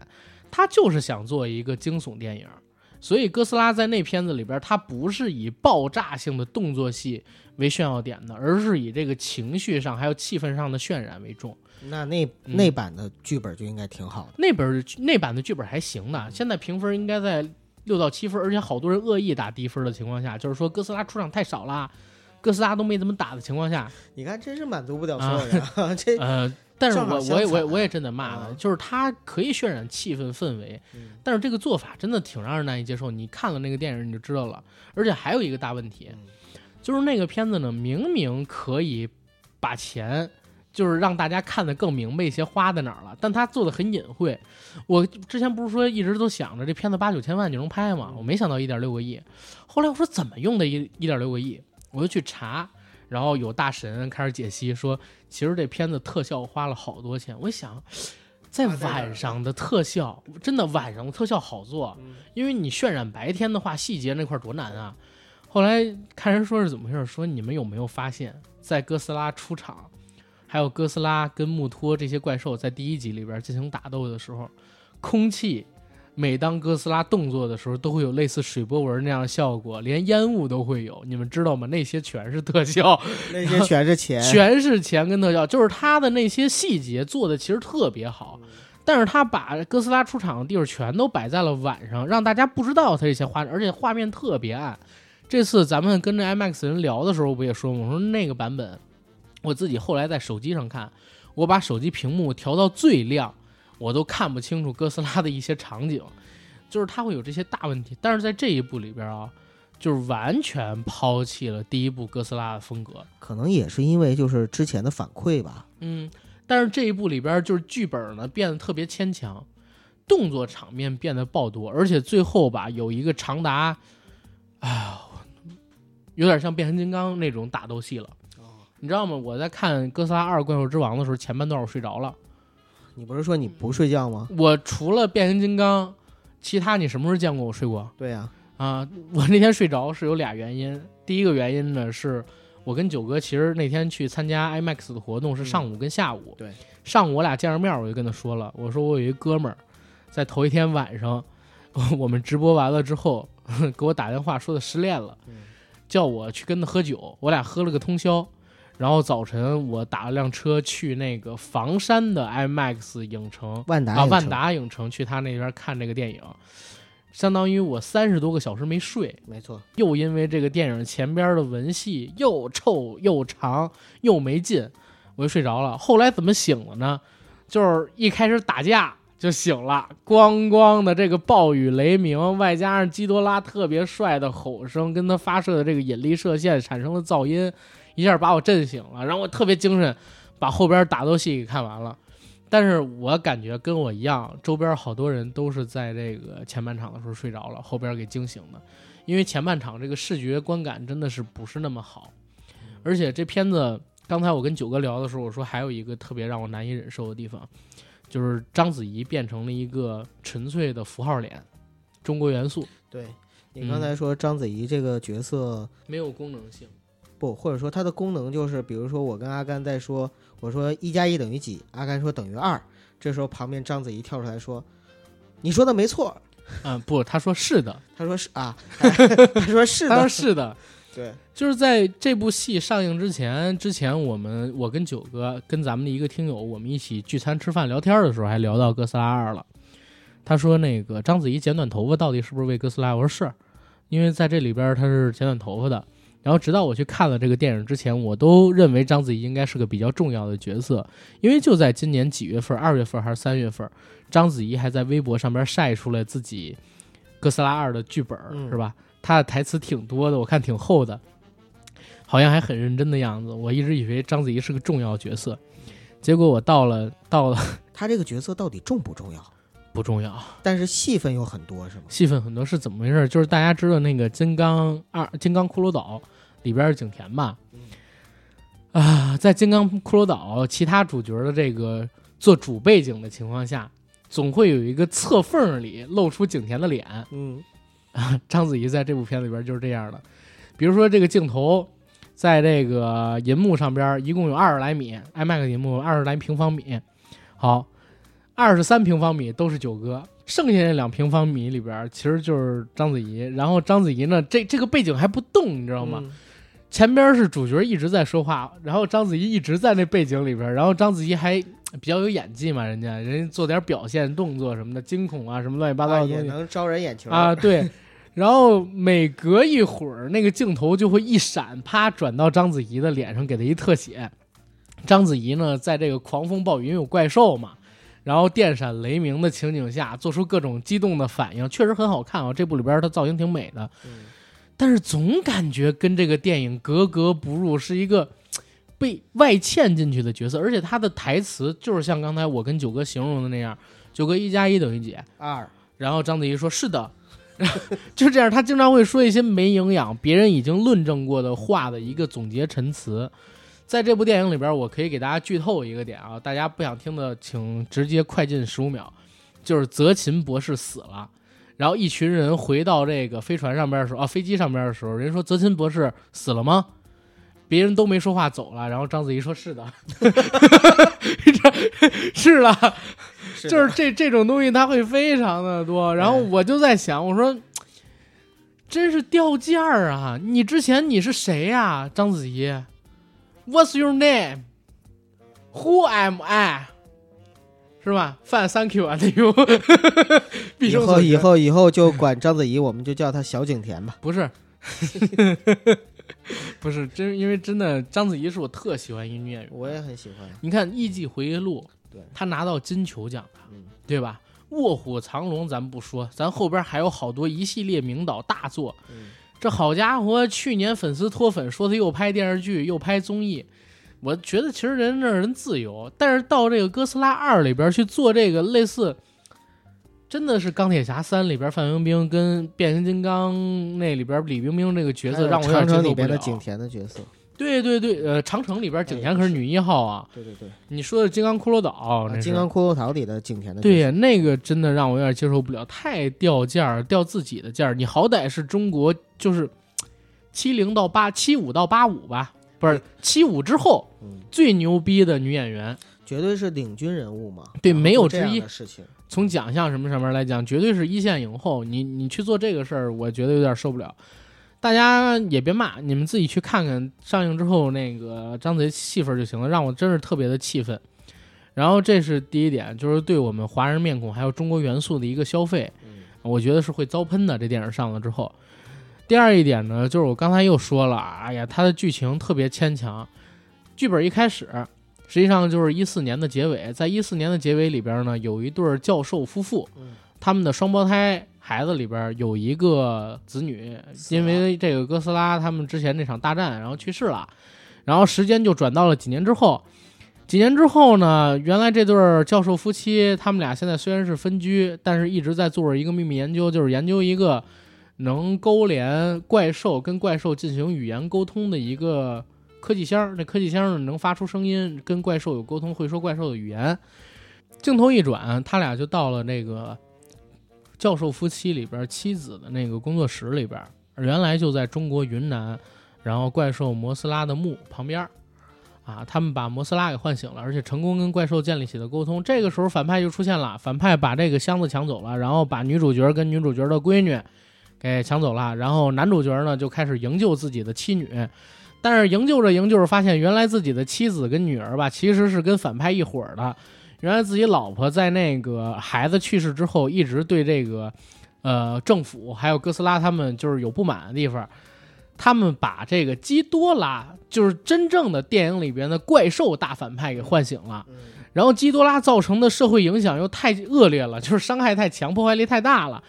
他就是想做一个惊悚电影，所以哥斯拉在那片子里边，它不是以爆炸性的动作戏。为炫耀点的，而是以这个情绪上还有气氛上的渲染为重。那那那版的剧本就应该挺好的。那本那版的剧本还行的，现在评分应该在六到七分，而且好多人恶意打低分的情况下，就是说哥斯拉出场太少了，哥斯拉都没怎么打的情况下，你看真是满足不了所有人。这呃，但是我我也我我也真的骂了，就是他可以渲染气氛氛围，但是这个做法真的挺让人难以接受。你看了那个电影你就知道了，而且还有一个大问题。就是那个片子呢，明明可以把钱，就是让大家看得更明白一些，花在哪儿了，但他做的很隐晦。我之前不是说一直都想着这片子八九千万就能拍吗？我没想到一点六个亿。后来我说怎么用的一一点六个亿，我就去查，然后有大神开始解析说，其实这片子特效花了好多钱。我想，在晚上的特效真的晚上的特效好做，因为你渲染白天的话，细节那块多难啊。后来看人说是怎么回事，说你们有没有发现，在哥斯拉出场，还有哥斯拉跟穆托这些怪兽在第一集里边进行打斗的时候，空气每当哥斯拉动作的时候，都会有类似水波纹那样的效果，连烟雾都会有。你们知道吗？那些全是特效，那些全是钱，全是钱跟特效，就是他的那些细节做的其实特别好，但是他把哥斯拉出场的地方全都摆在了晚上，让大家不知道他这些画，而且画面特别暗。这次咱们跟着 IMAX 人聊的时候，不也说吗？我说那个版本，我自己后来在手机上看，我把手机屏幕调到最亮，我都看不清楚哥斯拉的一些场景，就是它会有这些大问题。但是在这一部里边啊，就是完全抛弃了第一部哥斯拉的风格，可能也是因为就是之前的反馈吧。嗯，但是这一部里边就是剧本呢变得特别牵强，动作场面变得爆多，而且最后吧有一个长达，哎呀。有点像变形金刚那种打斗戏了，你知道吗？我在看《哥斯拉二：怪兽之王》的时候，前半段我睡着了。你不是说你不睡觉吗？我除了变形金刚，其他你什么时候见过我睡过？对呀，啊，我那天睡着是有俩原因。第一个原因呢，是我跟九哥其实那天去参加 IMAX 的活动是上午跟下午。对，上午我俩见着面，我就跟他说了，我说我有一哥们儿，在头一天晚上，我们直播完了之后 给我打电话说他失恋了。叫我去跟他喝酒，我俩喝了个通宵，然后早晨我打了辆车去那个房山的 IMAX 影城，万达啊万达影城去他那边看这个电影，相当于我三十多个小时没睡，没错，又因为这个电影前边的文戏又臭又长又没劲，我就睡着了。后来怎么醒了呢？就是一开始打架。就醒了，咣咣的这个暴雨雷鸣，外加上基多拉特别帅的吼声，跟他发射的这个引力射线产生了噪音，一下把我震醒了，然后我特别精神，把后边打斗戏给看完了。但是我感觉跟我一样，周边好多人都是在这个前半场的时候睡着了，后边给惊醒的，因为前半场这个视觉观感真的是不是那么好，而且这片子刚才我跟九哥聊的时候，我说还有一个特别让我难以忍受的地方。就是章子怡变成了一个纯粹的符号脸，中国元素。对你刚才说章子怡这个角色没有功能性，不，或者说它的功能就是，比如说我跟阿甘在说，我说一加一等于几，阿甘说等于二，这时候旁边章子怡跳出来说，你说的没错，嗯，不，他说是的，他说是啊，他说是的他说，是的，对，就是在这部戏上映之前，之前我们我跟九哥跟咱们的一个听友，我们一起聚餐吃饭聊天的时候，还聊到哥斯拉二了。他说那个章子怡剪短头发到底是不是为哥斯拉？我说是，因为在这里边他是剪短头发的。然后直到我去看了这个电影之前，我都认为章子怡应该是个比较重要的角色，因为就在今年几月份，二月份还是三月份，章子怡还在微博上边晒出了自己哥斯拉二的剧本，嗯是吧？她的台词挺多的，我看挺厚的，好像还很认真的样子。我一直以为章子怡是个重要角色，结果我到了到了 他这个角色到底重不重要？不重要，但是戏份有很多，是吗？戏份很多是怎么回事？就是大家知道那个《金刚二》《金刚骷髅岛》里边是景甜吧？啊，在《金刚骷髅岛》其他主角的这个做主背景的情况下，总会有一个侧缝里露出景甜的脸。嗯 章子怡在这部片里边就是这样的，比如说这个镜头，在这个银幕上边一共有二十来米，IMAX 银幕二十来平方米，好，二十三平方米都是九哥，剩下那两平方米里边其实就是章子怡，然后章子怡呢，这这个背景还不动，你知道吗？嗯前边是主角一直在说话，然后章子怡一直在那背景里边，然后章子怡还比较有演技嘛，人家人家做点表现动作什么的，惊恐啊什么乱七八糟啊的东西。也能招人眼球啊，，对。然后每隔一会儿，那个镜头就会一闪，啪转到章子怡的脸上，给她一特写。章子怡呢，在这个狂风暴雨，有怪兽嘛，然后电闪雷鸣的情景下，做出各种激动的反应，确实很好看啊。这部里边她造型挺美的，嗯但是总感觉跟这个电影格格不入，是一个 被外嵌进去的角色，而且他的台词就是像刚才我跟九哥形容的那样，九哥一加一等于几？二，然后章子怡说：“是的。”就这样，他经常会说一些没营养、别人已经论证过的话的一个总结陈词。在这部电影里边，我可以给大家剧透一个点啊，大家不想听的，请直接快进十五秒。就是泽琴博士死了，然后一群人回到这个飞船上边的时候，啊，飞机上边的时候，人说泽钦博士死了吗？别人都没说话走了，然后章子怡说 是的，是了，就是这这种东西，它会非常的多。然后我就在想，我说，真是掉价儿啊！你之前你是谁呀、章子怡？What's your name? Who am I？是吧？范 Thank you 啊，那种毕后以后 以后就管章子怡，我们就叫她小景甜吧。不是，不是真，因为真的章子怡是我特喜欢一女演员。我也很喜欢。你看《艺伎回忆录》，对她拿到金球奖了，嗯对吧？《卧虎藏龙》咱不说，咱后边还有好多一系列名导大作。嗯这好家伙，去年粉丝脱粉，说他又拍电视剧又拍综艺，我觉得其实人这人自由，但是到这个《哥斯拉二》里边去做这个类似，真的是《钢铁侠三》里边范冰冰跟变形金刚那里边李冰冰这个角色，让我有点长城里接受不了。边的景甜的角色，对对对，呃，长城里边景甜可是女一号啊。对对对，你说的《金刚骷髅岛》金刚骷髅岛里的景甜的角色对呀，那个真的让我有点接受不了，太掉价儿，掉自己的价儿。你好歹是中国，就是七零到八七五到八五吧，不是七五之后嗯，最牛逼的女演员，绝对是领军人物嘛。对没有之一的事情，从奖项什么上面来讲，绝对是一线影后。你你去做这个事儿，我觉得有点受不了。大家也别骂，你们自己去看看上映之后那个张子怡戏份就行了，让我真是特别的气愤。然后这是第一点，就是对我们华人面孔还有中国元素的一个消费。嗯我觉得是会遭喷的。这电影上了之后，第二一点呢，就是我刚才又说了，哎呀，它的剧情特别牵强。剧本一开始，实际上就是一四年的结尾，在一四年的结尾里边呢，有一对儿教授夫妇，嗯他们的双胞胎孩子里边有一个子女，因为这个哥斯拉他们之前那场大战，然后去世了，然后时间就转到了几年之后。几年之后呢？原来这对儿教授夫妻，他们俩现在虽然是分居，但是一直在做着一个秘密研究，就是研究一个能勾连怪兽跟怪兽进行语言沟通的一个科技箱。这科技箱呢能发出声音，跟怪兽有沟通，会说怪兽的语言。镜头一转，他俩就到了那个教授夫妻里边妻子的那个工作室里边。原来就在中国云南然后怪兽摩斯拉的墓旁边啊，他们把摩斯拉给唤醒了，而且成功跟怪兽建立起了沟通。这个时候反派就出现了，反派把这个箱子抢走了，然后把女主角跟女主角的闺女给抢走了，然后男主角呢就开始营救自己的妻女。但是营救着营救着，发现原来自己的妻子跟女儿吧，其实是跟反派一伙儿的。原来自己老婆在那个孩子去世之后，一直对这个，呃，政府还有哥斯拉他们就是有不满的地方。他们把这个基多拉，就是真正的电影里边的怪兽大反派给唤醒了。然后基多拉造成的社会影响又太恶劣了，就是伤害太强，破坏力太大了。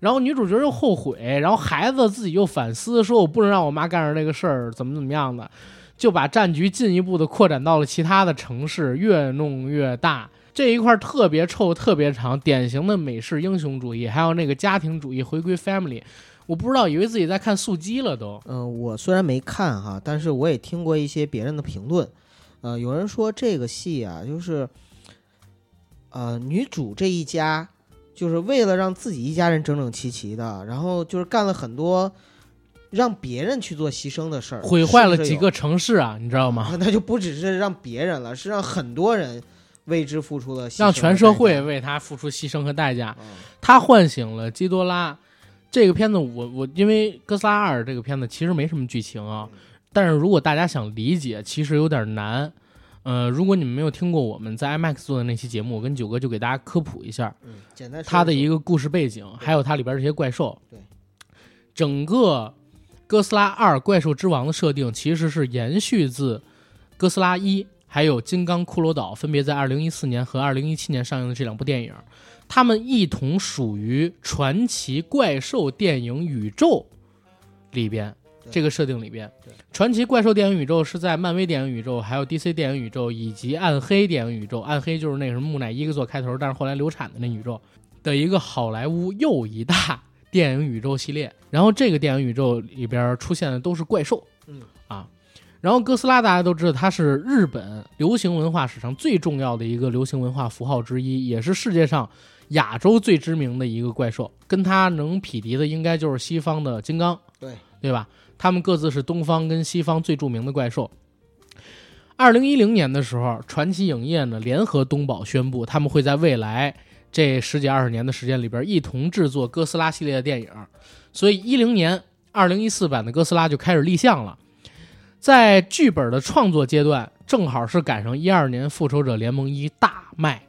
然后女主角又后悔，然后孩子自己又反思，说我不能让我妈干上这个事儿，怎么怎么样的，就把战局进一步的扩展到了其他的城市，越弄越大。这一块特别臭，特别长，典型的美式英雄主义，还有那个家庭主义，回归 family。我不知道，以为自己在看速激了都。嗯，我虽然没看哈，但是我也听过一些别人的评论。呃，有人说这个戏啊，就是呃女主这一家。就是为了让自己一家人整整齐齐的，然后就是干了很多让别人去做牺牲的事儿，毁坏了几个城市啊，你知道吗？那就不只是让别人了，是让很多人为之付出了，让全社会为他付出牺牲和代价。他唤醒了基多拉。这个片子，我我因为哥斯拉二这个片子其实没什么剧情啊，但是如果大家想理解，其实有点难。呃，如果你们没有听过我们在 IMAX 做的那期节目，我跟九哥就给大家科普一下，嗯，简单它的一个故事背景，还有它里边这些怪兽。对，整个哥斯拉二怪兽之王的设定其实是延续自哥斯拉一，还有金刚骷髅岛，分别在二零一四年和二零一七年上映的这两部电影，它们一同属于传奇怪兽电影宇宙里边。这个设定里边，传奇怪兽电影宇宙是在漫威电影宇宙、还有 DC 电影宇宙以及暗黑电影宇宙，暗黑就是那个什么木乃伊个做开头，但是后来流产的那宇宙的一个好莱坞又一大电影宇宙系列。然后这个电影宇宙里边出现的都是怪兽，嗯。啊，然后哥斯拉大家都知道，它是日本流行文化史上最重要的一个流行文化符号之一，也是世界上亚洲最知名的一个怪兽，跟它能匹敌的应该就是西方的金刚，对。对吧？他们各自是东方跟西方最著名的怪兽。二零一零年的时候，传奇影业呢联合东宝宣布，他们会在未来这十几二十年的时间里边一同制作哥斯拉系列的电影。所以一零年二零一四版的哥斯拉就开始立项了。在剧本的创作阶段，正好是赶上一二年复仇者联盟一大卖。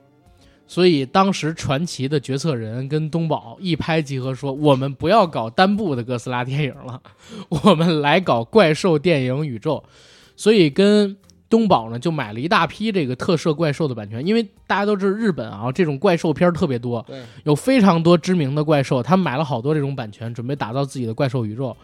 所以当时传奇的决策人跟东宝一拍即合，说我们不要搞单部的哥斯拉电影了，我们来搞怪兽电影宇宙。所以跟东宝呢就买了一大批这个特摄怪兽的版权，因为大家都知道日本啊这种怪兽片特别多，有非常多知名的怪兽，他们买了好多这种版权，准备打造自己的怪兽宇宙。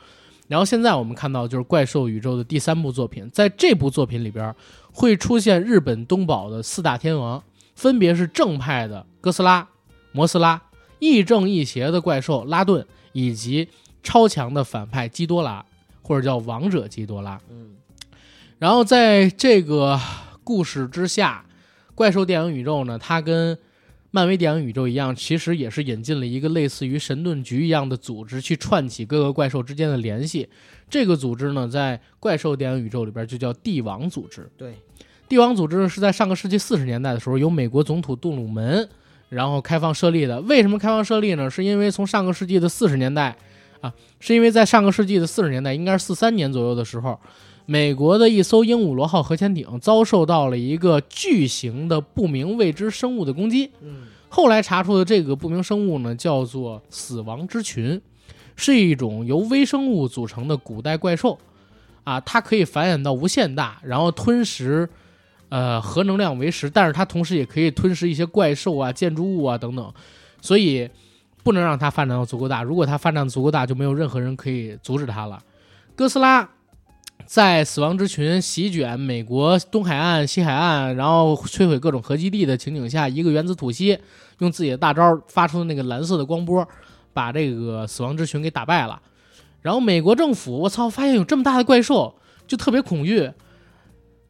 然后现在我们看到就是怪兽宇宙的第三部作品，在这部作品里边会出现日本东宝的四大天王。分别是正派的哥斯拉、摩斯拉，亦正亦邪的怪兽拉顿，以及超强的反派基多拉，或者叫王者基多拉。嗯，然后在这个故事之下，怪兽电影宇宙呢，它跟漫威电影宇宙一样，其实也是引进了一个类似于神盾局一样的组织，去串起各个怪兽之间的联系。这个组织呢，在怪兽电影宇宙里边就叫帝王组织。对。帝王组织是在上个世纪四十年代的时候，由美国总统杜鲁门然后开放设立的。为什么开放设立呢？是因为从上个世纪的四十年代啊，是因为在上个世纪的四十年代，应该是四三年左右的时候，美国的一艘鹦鹉螺号核潜艇遭受到了一个巨型的不明未知生物的攻击。嗯，后来查出的这个不明生物呢，叫做死亡之群，是一种由微生物组成的古代怪兽啊，它可以繁衍到无限大，然后吞食。呃，核能量为食，但是它同时也可以吞噬一些怪兽啊、建筑物啊等等，所以不能让它发展到足够大。如果它发展足够大，就没有任何人可以阻止它了。哥斯拉在死亡之群席卷美国东海岸、西海岸，然后摧毁各种核基地的情景下，一个原子吐息，用自己的大招发出的那个蓝色的光波，把这个死亡之群给打败了。然后美国政府，我操，发现有这么大的怪兽，就特别恐惧。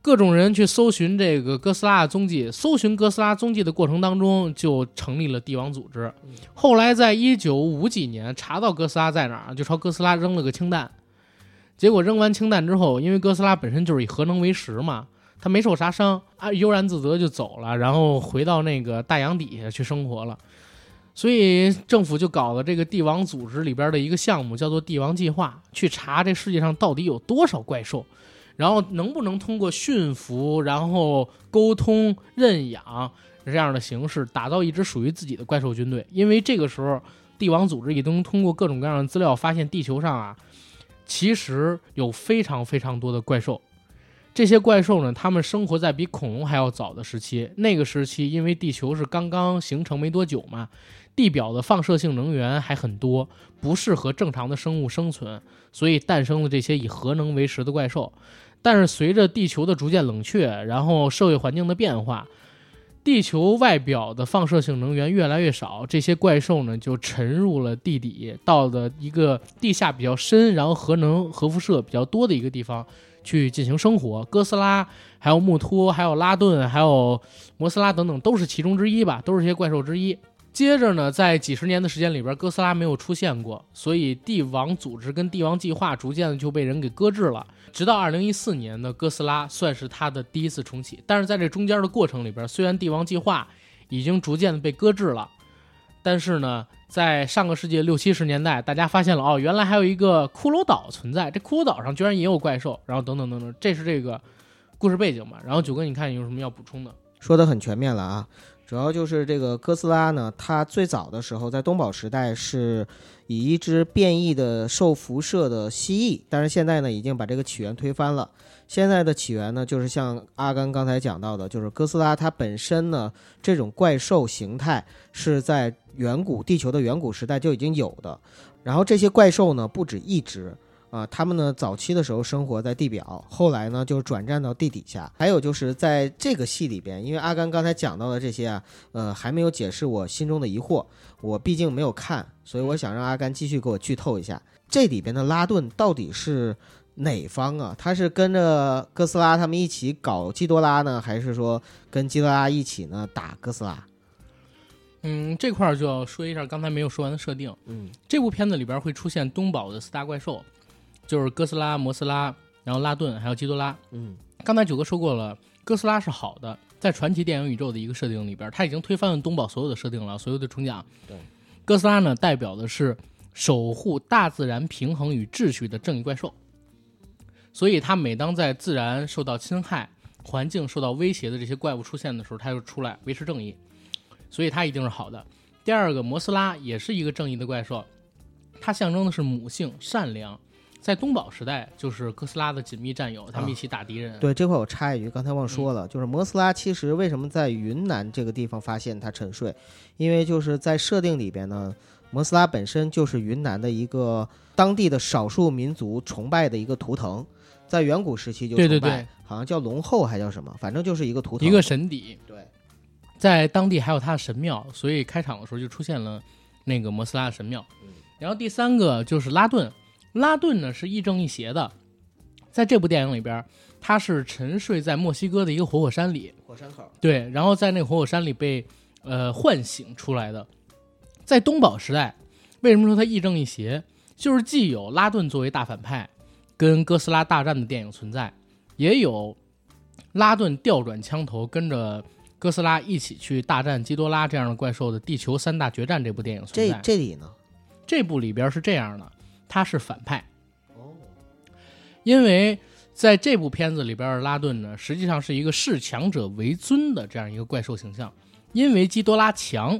各种人去搜寻这个哥斯拉的踪迹，搜寻哥斯拉踪迹的过程当中，就成立了帝王组织。后来在一九五几年查到哥斯拉在哪儿，就朝哥斯拉扔了个氢弹。结果扔完氢弹之后，因为哥斯拉本身就是以核能为食嘛，他没受啥伤啊，悠然自得就走了，然后回到那个大洋底下去生活了。所以政府就搞了这个帝王组织里边的一个项目，叫做帝王计划，去查这世界上到底有多少怪兽，然后能不能通过驯服、然后沟通、认养这样的形式，打造一支属于自己的怪兽军队。因为这个时候，帝王组织已经通过各种各样的资料发现，地球上啊，其实有非常非常多的怪兽。这些怪兽呢，它们生活在比恐龙还要早的时期。那个时期，因为地球是刚刚形成没多久嘛，地表的放射性能源还很多，不适合正常的生物生存，所以诞生了这些以核能为食的怪兽。但是随着地球的逐渐冷却，然后社会环境的变化，地球外表的放射性能源越来越少，这些怪兽呢就沉入了地底，到了一个地下比较深，然后核能核辐射比较多的一个地方。去进行生活，哥斯拉、还有穆托、还有拉顿、还有摩斯拉等等，都是其中之一吧，都是些怪兽之一。接着呢，在几十年的时间里边，哥斯拉没有出现过，所以帝王组织跟帝王计划逐渐的就被人给搁置了。直到二零一四年的哥斯拉算是它的第一次重启，但是在这中间的过程里边，虽然帝王计划已经逐渐的被搁置了，但是呢。在上个世纪六七十年代，大家发现了哦，原来还有一个骷髅岛存在，这骷髅岛上居然也有怪兽，然后等等等等，这是这个故事背景嘛？然后九哥，你看你有什么要补充的？说的很全面了啊，主要就是这个哥斯拉呢，它最早的时候在东宝时代是以一只变异的受辐射的蜥蜴，但是现在呢已经把这个起源推翻了。现在的起源呢，就是像阿甘刚才讲到的，就是哥斯拉它本身呢这种怪兽形态是在。远古地球的远古时代就已经有的，然后这些怪兽呢不止一只啊，他们呢早期的时候生活在地表，后来呢就转战到地底下。还有就是在这个戏里边，因为阿甘刚才讲到的这些啊，呃还没有解释我心中的疑惑，我毕竟没有看，所以我想让阿甘继续给我剧透一下，这里边的拉顿到底是哪方啊？他是跟着哥斯拉他们一起搞基多拉呢，还是说跟基多拉一起呢打哥斯拉？嗯，这块儿就要说一下刚才没有说完的设定。嗯，这部片子里边会出现东宝的四大怪兽，就是哥斯拉、摩斯拉，然后拉顿，还有基多拉。嗯，刚才九哥说过了，哥斯拉是好的，在传奇电影宇宙的一个设定里边，他已经推翻了东宝所有的设定了，所有的重讲。对，哥斯拉呢，代表的是守护大自然平衡与秩序的正义怪兽，所以它每当在自然受到侵害、环境受到威胁的这些怪物出现的时候，它就出来维持正义。所以它一定是好的。第二个，摩斯拉也是一个正义的怪兽，它象征的是母性、善良。在东宝时代，就是哥斯拉的紧密战友，他们一起打敌人。对这块我插一句，刚才忘说了，就是摩斯拉其实为什么在云南这个地方发现它沉睡？因为就是在设定里边呢，摩斯拉本身就是云南的一个当地的少数民族崇拜的一个图腾，在远古时期就对对对，好像叫龙后还叫什么，反正就是一个图腾，一个神邸。对。在当地还有它的神庙，所以开场的时候就出现了那个摩斯拉的神庙。然后第三个就是拉顿，拉顿呢是亦正亦邪的，在这部电影里边，他是沉睡在墨西哥的一个活火山里，火山口。对，然后在那个活火山里被呃唤醒出来的。在东宝时代，为什么说他亦正亦邪？就是既有拉顿作为大反派，跟哥斯拉大战的电影存在，也有拉顿调转枪头跟着。哥斯拉一起去大战基多拉这样的怪兽的《地球三大决战》这部电影存在。这这里呢？这部里边是这样的，他是反派。哦。因为在这部片子里边，拉顿呢实际上是一个视强者为尊的这样一个怪兽形象。因为基多拉强，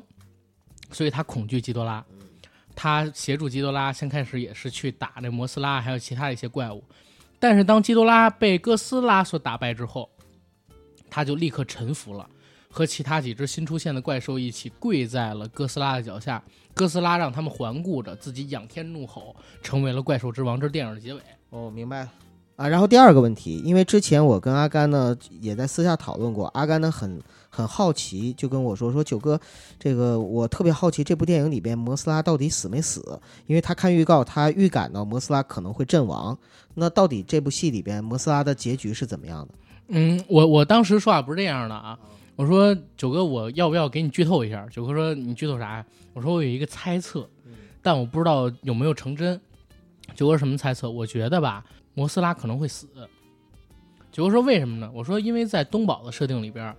所以他恐惧基多拉。他协助基多拉，先开始也是去打那摩斯拉，还有其他的一些怪物。但是当基多拉被哥斯拉所打败之后，他就立刻臣服了。和其他几只新出现的怪兽一起跪在了哥斯拉的脚下，哥斯拉让他们环顾着，自己仰天怒吼，成为了怪兽之王。这是电影的结尾。哦，明白了啊。然后第二个问题，因为之前我跟阿甘呢也在私下讨论过，阿甘呢很很好奇，就跟我说说九哥，这个我特别好奇这部电影里边摩斯拉到底死没死？因为他看预告，他预感到摩斯拉可能会阵亡。那到底这部戏里边摩斯拉的结局是怎么样的？嗯，我我当时说话不是这样的啊。我说九哥，我要不要给你剧透一下？九哥说你剧透啥呀？我说我有一个猜测，但我不知道有没有成真。九哥什么猜测？我觉得吧，摩斯拉可能会死。九哥说为什么呢？我说因为在东宝的设定里边，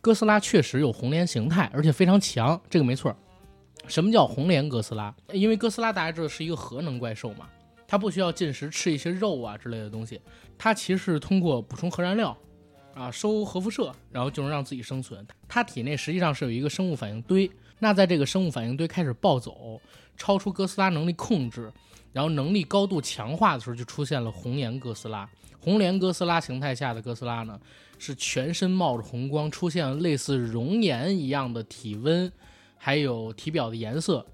哥斯拉确实有红莲形态，而且非常强，这个没错。什么叫红莲哥斯拉？因为哥斯拉大家知道是一个核能怪兽嘛，它不需要进食吃一些肉啊之类的东西，它其实是通过补充核燃料，啊收核辐射，然后就能让自己生存。它体内实际上是有一个生物反应堆，那在这个生物反应堆开始暴走，超出哥斯拉能力控制，然后能力高度强化的时候，就出现了红颜哥斯拉。红莲哥斯拉形态下的哥斯拉呢，是全身冒着红光，出现了类似熔岩一样的体温，还有体表的颜色，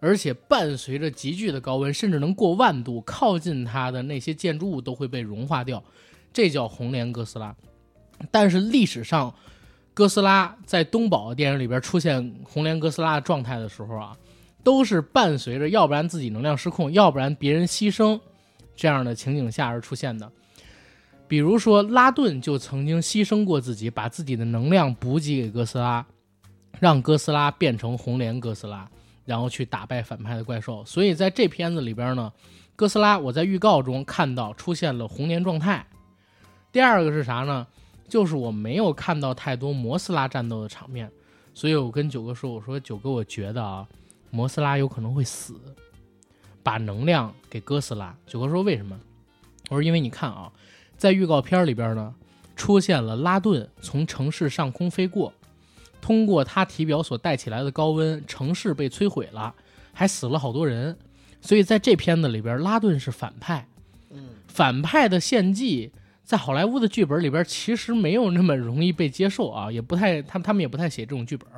而且伴随着急剧的高温，甚至能过万度，靠近它的那些建筑物都会被融化掉，这叫红莲哥斯拉。但是历史上，哥斯拉在东宝的电影里边出现红莲哥斯拉状态的时候啊，都是伴随着要不然自己能量失控，要不然别人牺牲这样的情景下而出现的。比如说，拉顿就曾经牺牲过自己，把自己的能量补给给哥斯拉，让哥斯拉变成红莲哥斯拉，然后去打败反派的怪兽。所以在这片子里边呢，哥斯拉我在预告中看到出现了红莲状态。第二个是啥呢？就是我没有看到太多摩斯拉战斗的场面，所以我跟九哥说：“我说九哥，我觉得啊，摩斯拉有可能会死，把能量给哥斯拉。”九哥说：“为什么？”我说：“因为你看啊。”在预告片里边呢，出现了拉顿从城市上空飞过，通过他体表所带起来的高温，城市被摧毁了，还死了好多人。所以在这片子里边，拉顿是反派。嗯，反派的献祭在好莱坞的剧本里边其实没有那么容易被接受啊，也不太他他们也不太写这种剧本。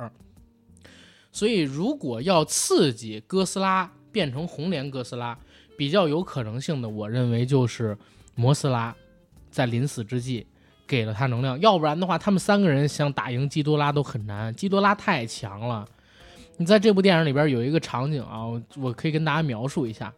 所以如果要刺激哥斯拉变成红莲哥斯拉，比较有可能性的，我认为就是摩斯拉。在临死之际，给了他能量，要不然的话，他们三个人想打赢基多拉都很难。基多拉太强了。你在这部电影里边有一个场景啊，我可以跟大家描述一下：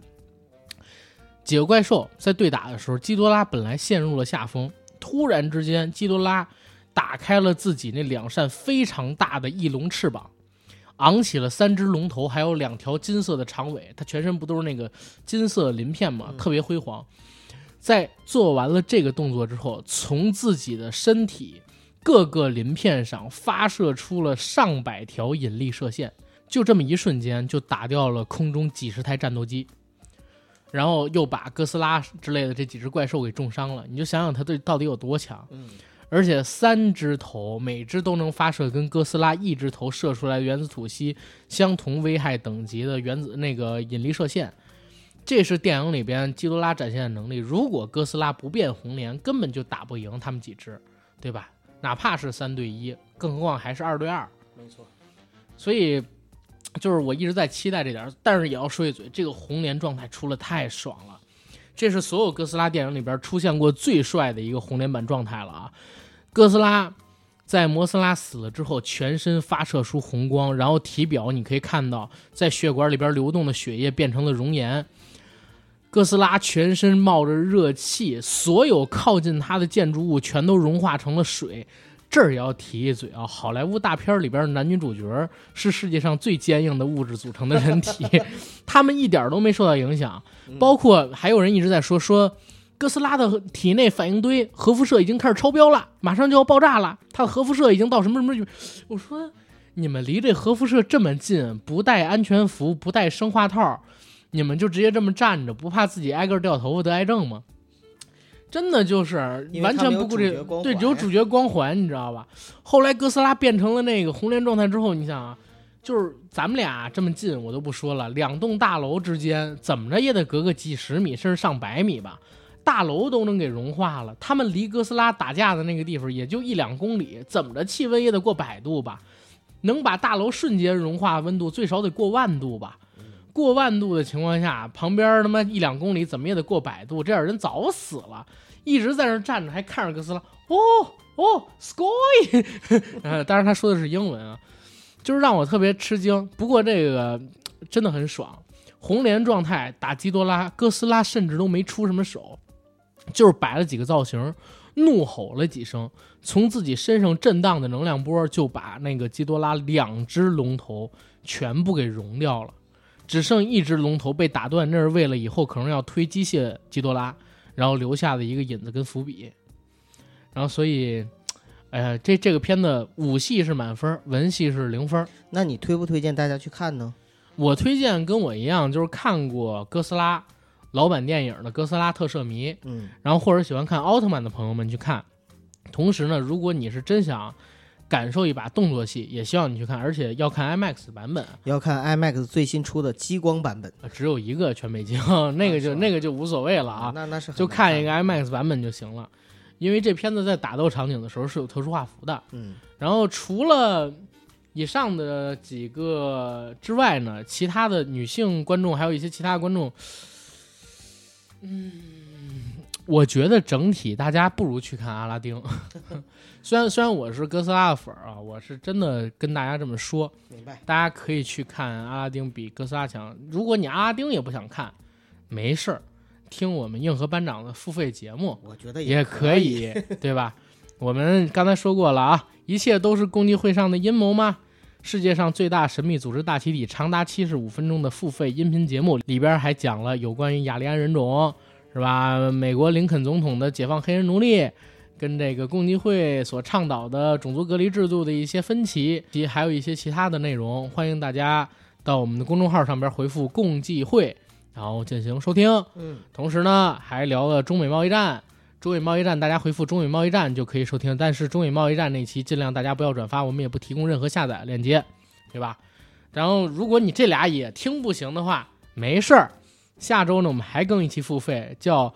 几个怪兽在对打的时候，基多拉本来陷入了下风，突然之间，基多拉打开了自己那两扇非常大的翼龙翅膀，昂起了三只龙头，还有两条金色的长尾，它全身不都是那个金色鳞片吗？特别辉煌。在做完了这个动作之后，从自己的身体各个鳞片上发射出了上百条引力射线，就这么一瞬间就打掉了空中几十台战斗机，然后又把哥斯拉之类的这几只怪兽给重伤了。你就想想它对到底有多强，而且三只头每只都能发射跟哥斯拉一只头射出来原子吐息相同危害等级的原子那个引力射线。这是电影里边基多拉展现的能力。如果哥斯拉不变红莲，根本就打不赢他们几只，对吧？哪怕是三对一，更何况还是二对二。没错。所以，就是我一直在期待这点，但是也要说一嘴，这个红莲状态出了太爽了。这是所有哥斯拉电影里边出现过最帅的一个红莲版状态了啊！哥斯拉在摩斯拉死了之后，全身发射出红光，然后体表你可以看到，在血管里边流动的血液变成了熔岩。哥斯拉全身冒着热气，所有靠近他的建筑物全都融化成了水。这儿也要提一嘴啊，好莱坞大片里边男女主角是世界上最坚硬的物质组成的人体，他们一点都没受到影响。包括还有人一直在说说，哥斯拉的体内反应堆核辐射已经开始超标了，马上就要爆炸了。它的核辐射已经到什么什么？我说你们离这核辐射这么近，不带安全服，不带生化套。你们就直接这么站着，不怕自己挨个掉头发得癌症吗？真的就是完全不顾这对只有主角光环，你知道吧？后来哥斯拉变成了那个红莲状态之后，你想啊，就是咱们俩这么近，我都不说了，两栋大楼之间怎么着也得隔个几十米，甚至上百米吧，大楼都能给融化了。他们离哥斯拉打架的那个地方也就一两公里，怎么着气温也得过百度吧？能把大楼瞬间融化温度最少得过万度吧？过万度的情况下，旁边他妈一两公里怎么也得过百度，这样人早死了。一直在那站着，还看着哥斯拉，哦哦，sky，呃，当然他说的是英文啊，就是让我特别吃惊。不过这个真的很爽，红莲状态打基多拉，哥斯拉甚至都没出什么手，就是摆了几个造型，怒吼了几声，从自己身上震荡的能量波就把那个基多拉两只龙头全部给融掉了。只剩一只龙头被打断，那是为了以后可能要推机械基多拉，然后留下的一个引子跟伏笔。然后所以，哎呀，这这个片子武戏是满分，文戏是零分。那你推不推荐大家去看呢？我推荐跟我一样，就是看过哥斯拉老版电影的哥斯拉特摄迷，嗯，然后或者喜欢看奥特曼的朋友们去看。同时呢，如果你是真想感受一把动作戏，也希望你去看，而且要看 IMAX 版本，要看 IMAX 最新出的激光版本。呃只有一个全美镜，那个就那个就无所谓了啊，那那是很就看一个 IMAX 版本就行了。因为这片子在打斗场景的时候是有特殊画幅的，嗯，然后除了以上的几个之外呢，其他的女性观众还有一些其他观众，嗯，我觉得整体大家不如去看阿拉丁。虽然虽然我是哥斯拉的粉儿啊，我是真的跟大家这么说，明白。大家可以去看阿拉丁比哥斯拉强。如果你阿拉丁也不想看，没事儿，听我们硬核班长的付费节目，我觉得也可可以，对吧？我们刚才说过了啊，一切都是共济会上的阴谋吗？世界上最大神秘组织大集体长达七十五分钟的付费音频节目里边还讲了有关于雅利安人种，是吧？美国林肯总统的解放黑人奴隶，跟这个共济会所倡导的种族隔离制度的一些分歧，及还有一些其他的内容。欢迎大家到我们的公众号上边回复“共济会”，然后进行收听。嗯，同时呢，还聊了中美贸易战。中美贸易战，大家回复“中美贸易战”就可以收听。但是中美贸易战那期尽量大家不要转发，我们也不提供任何下载链接，对吧？然后如果你这俩也听不行的话，没事儿，下周呢我们还更一期付费，叫《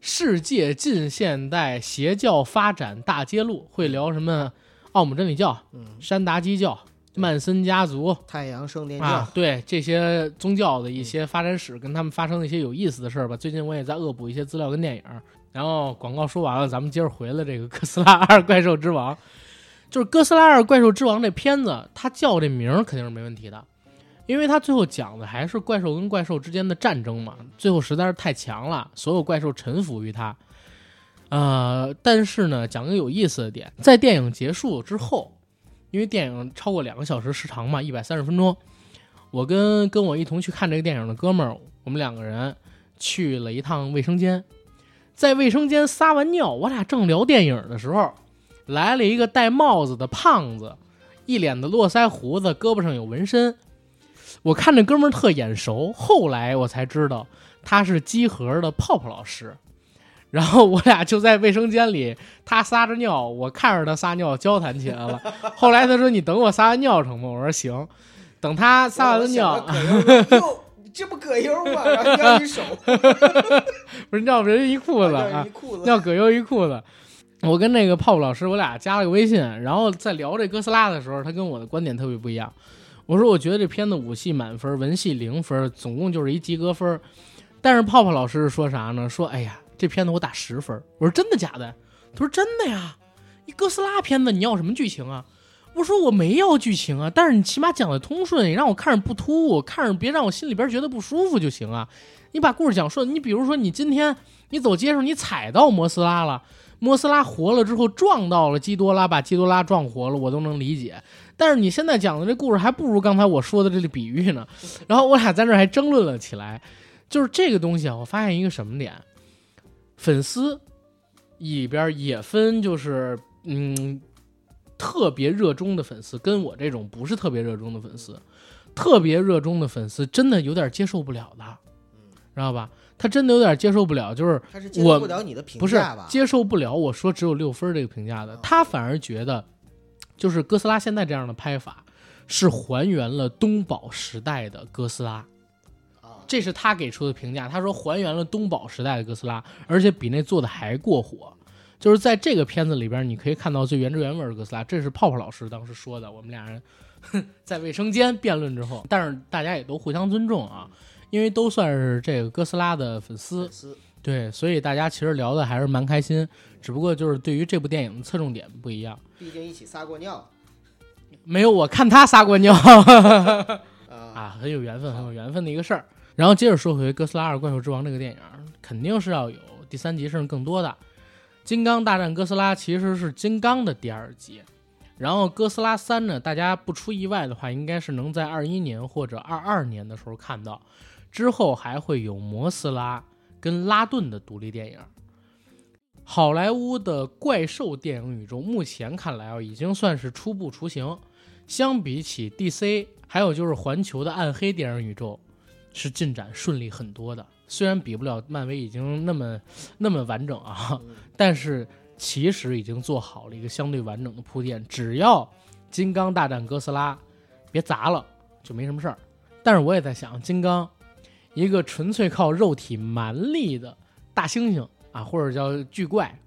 世界近现代邪教发展大揭露》，会聊什么？奥姆真理教、嗯，山达基教、曼森家族，太阳圣殿教，啊，对这些宗教的一些发展史，跟他们发生的一些有意思的事儿吧。最近我也在恶补一些资料跟电影。然后广告说完了，咱们接着回了这个《哥斯拉二：怪兽之王》，就是《哥斯拉二：怪兽之王》这片子，它叫这名儿肯定是没问题的，因为它最后讲的还是怪兽跟怪兽之间的战争嘛。最后实在是太强了，所有怪兽臣服于它。呃，但是呢，讲个有意思的点，在电影结束之后，因为电影超过两个小时时长嘛，一百三十分钟，我跟跟我一同去看这个电影的哥们儿，我们两个人去了一趟卫生间，在卫生间撒完尿，我俩正聊电影的时候，来了一个戴帽子的胖子，一脸的络腮胡子，胳膊上有纹身。我看这哥们儿特眼熟，后来我才知道他是机核的泡泡老师。然后我俩就在卫生间里，他撒着尿，我看着他撒尿，交谈起来了。后来他说：“你等我撒完尿成吗？”我说：“行。”等他撒完了尿，这不葛优吗？然后尿一手，不是尿别人一裤子尿啊一，裤子，尿葛优一裤子。我跟那个泡泡老师，我俩加了个微信，然后在聊这哥斯拉的时候，他跟我的观点特别不一样。我说我觉得这片子武戏满分，文戏零分，总共就是一及格分。但是泡泡老师说啥呢？说哎呀，这片子我打十分。我说真的假的？他说真的呀，一哥斯拉片子你要什么剧情啊？我说我没要剧情啊，但是你起码讲的通顺，你让我看着不突兀，看着别让我心里边觉得不舒服就行啊。你把故事讲顺，你比如说你今天你走街上你踩到摩斯拉了。摩斯拉活了之后撞到了基多拉，把基多拉撞活了，我都能理解。但是你现在讲的这故事还不如刚才我说的这个比喻呢。然后我俩在那还争论了起来，就是这个东西啊，我发现一个什么点，粉丝里边也分，就是嗯，特别热衷的粉丝跟我这种不是特别热衷的粉丝，特别热衷的粉丝真的有点接受不了的，知道吧？他真的有点接受不了，就是他是接受不了你的评不是？接受不了我说只有六分这个评价的，他反而觉得，就是哥斯拉现在这样的拍法是还原了东宝时代的哥斯拉，啊，这是他给出的评价。他说还原了东宝时代的哥斯拉，而且比那做的还过火。就是在这个片子里边，你可以看到最原汁原味的哥斯拉。这是泡泡老师当时说的，我们俩人哼 在卫生间辩论之后，但是大家也都互相尊重啊，因为都算是这个哥斯拉的粉。丝对，所以大家其实聊的还是蛮开心，只不过就是对于这部电影的侧重点不一样。毕竟一起撒过尿没有我看他撒过尿啊，啊，很有缘分，很有缘分的一个事儿。然后接着说回《哥斯拉二：怪兽之王》这个电影，肯定是要有第三集甚至更多的。《金刚大战哥斯拉》其实是金刚的第二集，然后哥斯拉三呢，大家不出意外的话，应该是能在二一年或者二二年的时候看到。之后还会有摩斯拉跟拉顿的独立电影，好莱坞的怪兽电影宇宙目前看来啊，已经算是初步雏形。相比起 DC，还有就是环球的暗黑电影宇宙，是进展顺利很多的。虽然比不了漫威已经那么那么完整啊，但是其实已经做好了一个相对完整的铺垫。只要金刚大战哥斯拉别砸了，就没什么事儿。但是我也在想，金刚一个纯粹靠肉体蛮力的大猩猩啊，或者叫巨怪，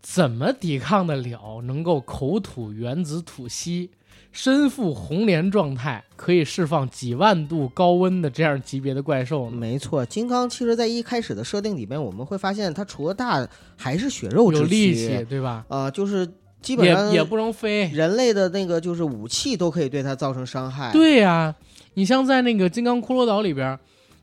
怎么抵抗得了能够口吐原子吐息、身负红莲状态、可以释放几万度高温的这样级别的怪兽呢？没错，金刚其实在一开始的设定里边，我们会发现它除了大还是血肉之有力躯气，对吧？啊、就是基本上也也不能飞。人类的那个就是武器都可以对它造成伤害。对呀、你像在那个金刚骷髅岛里边，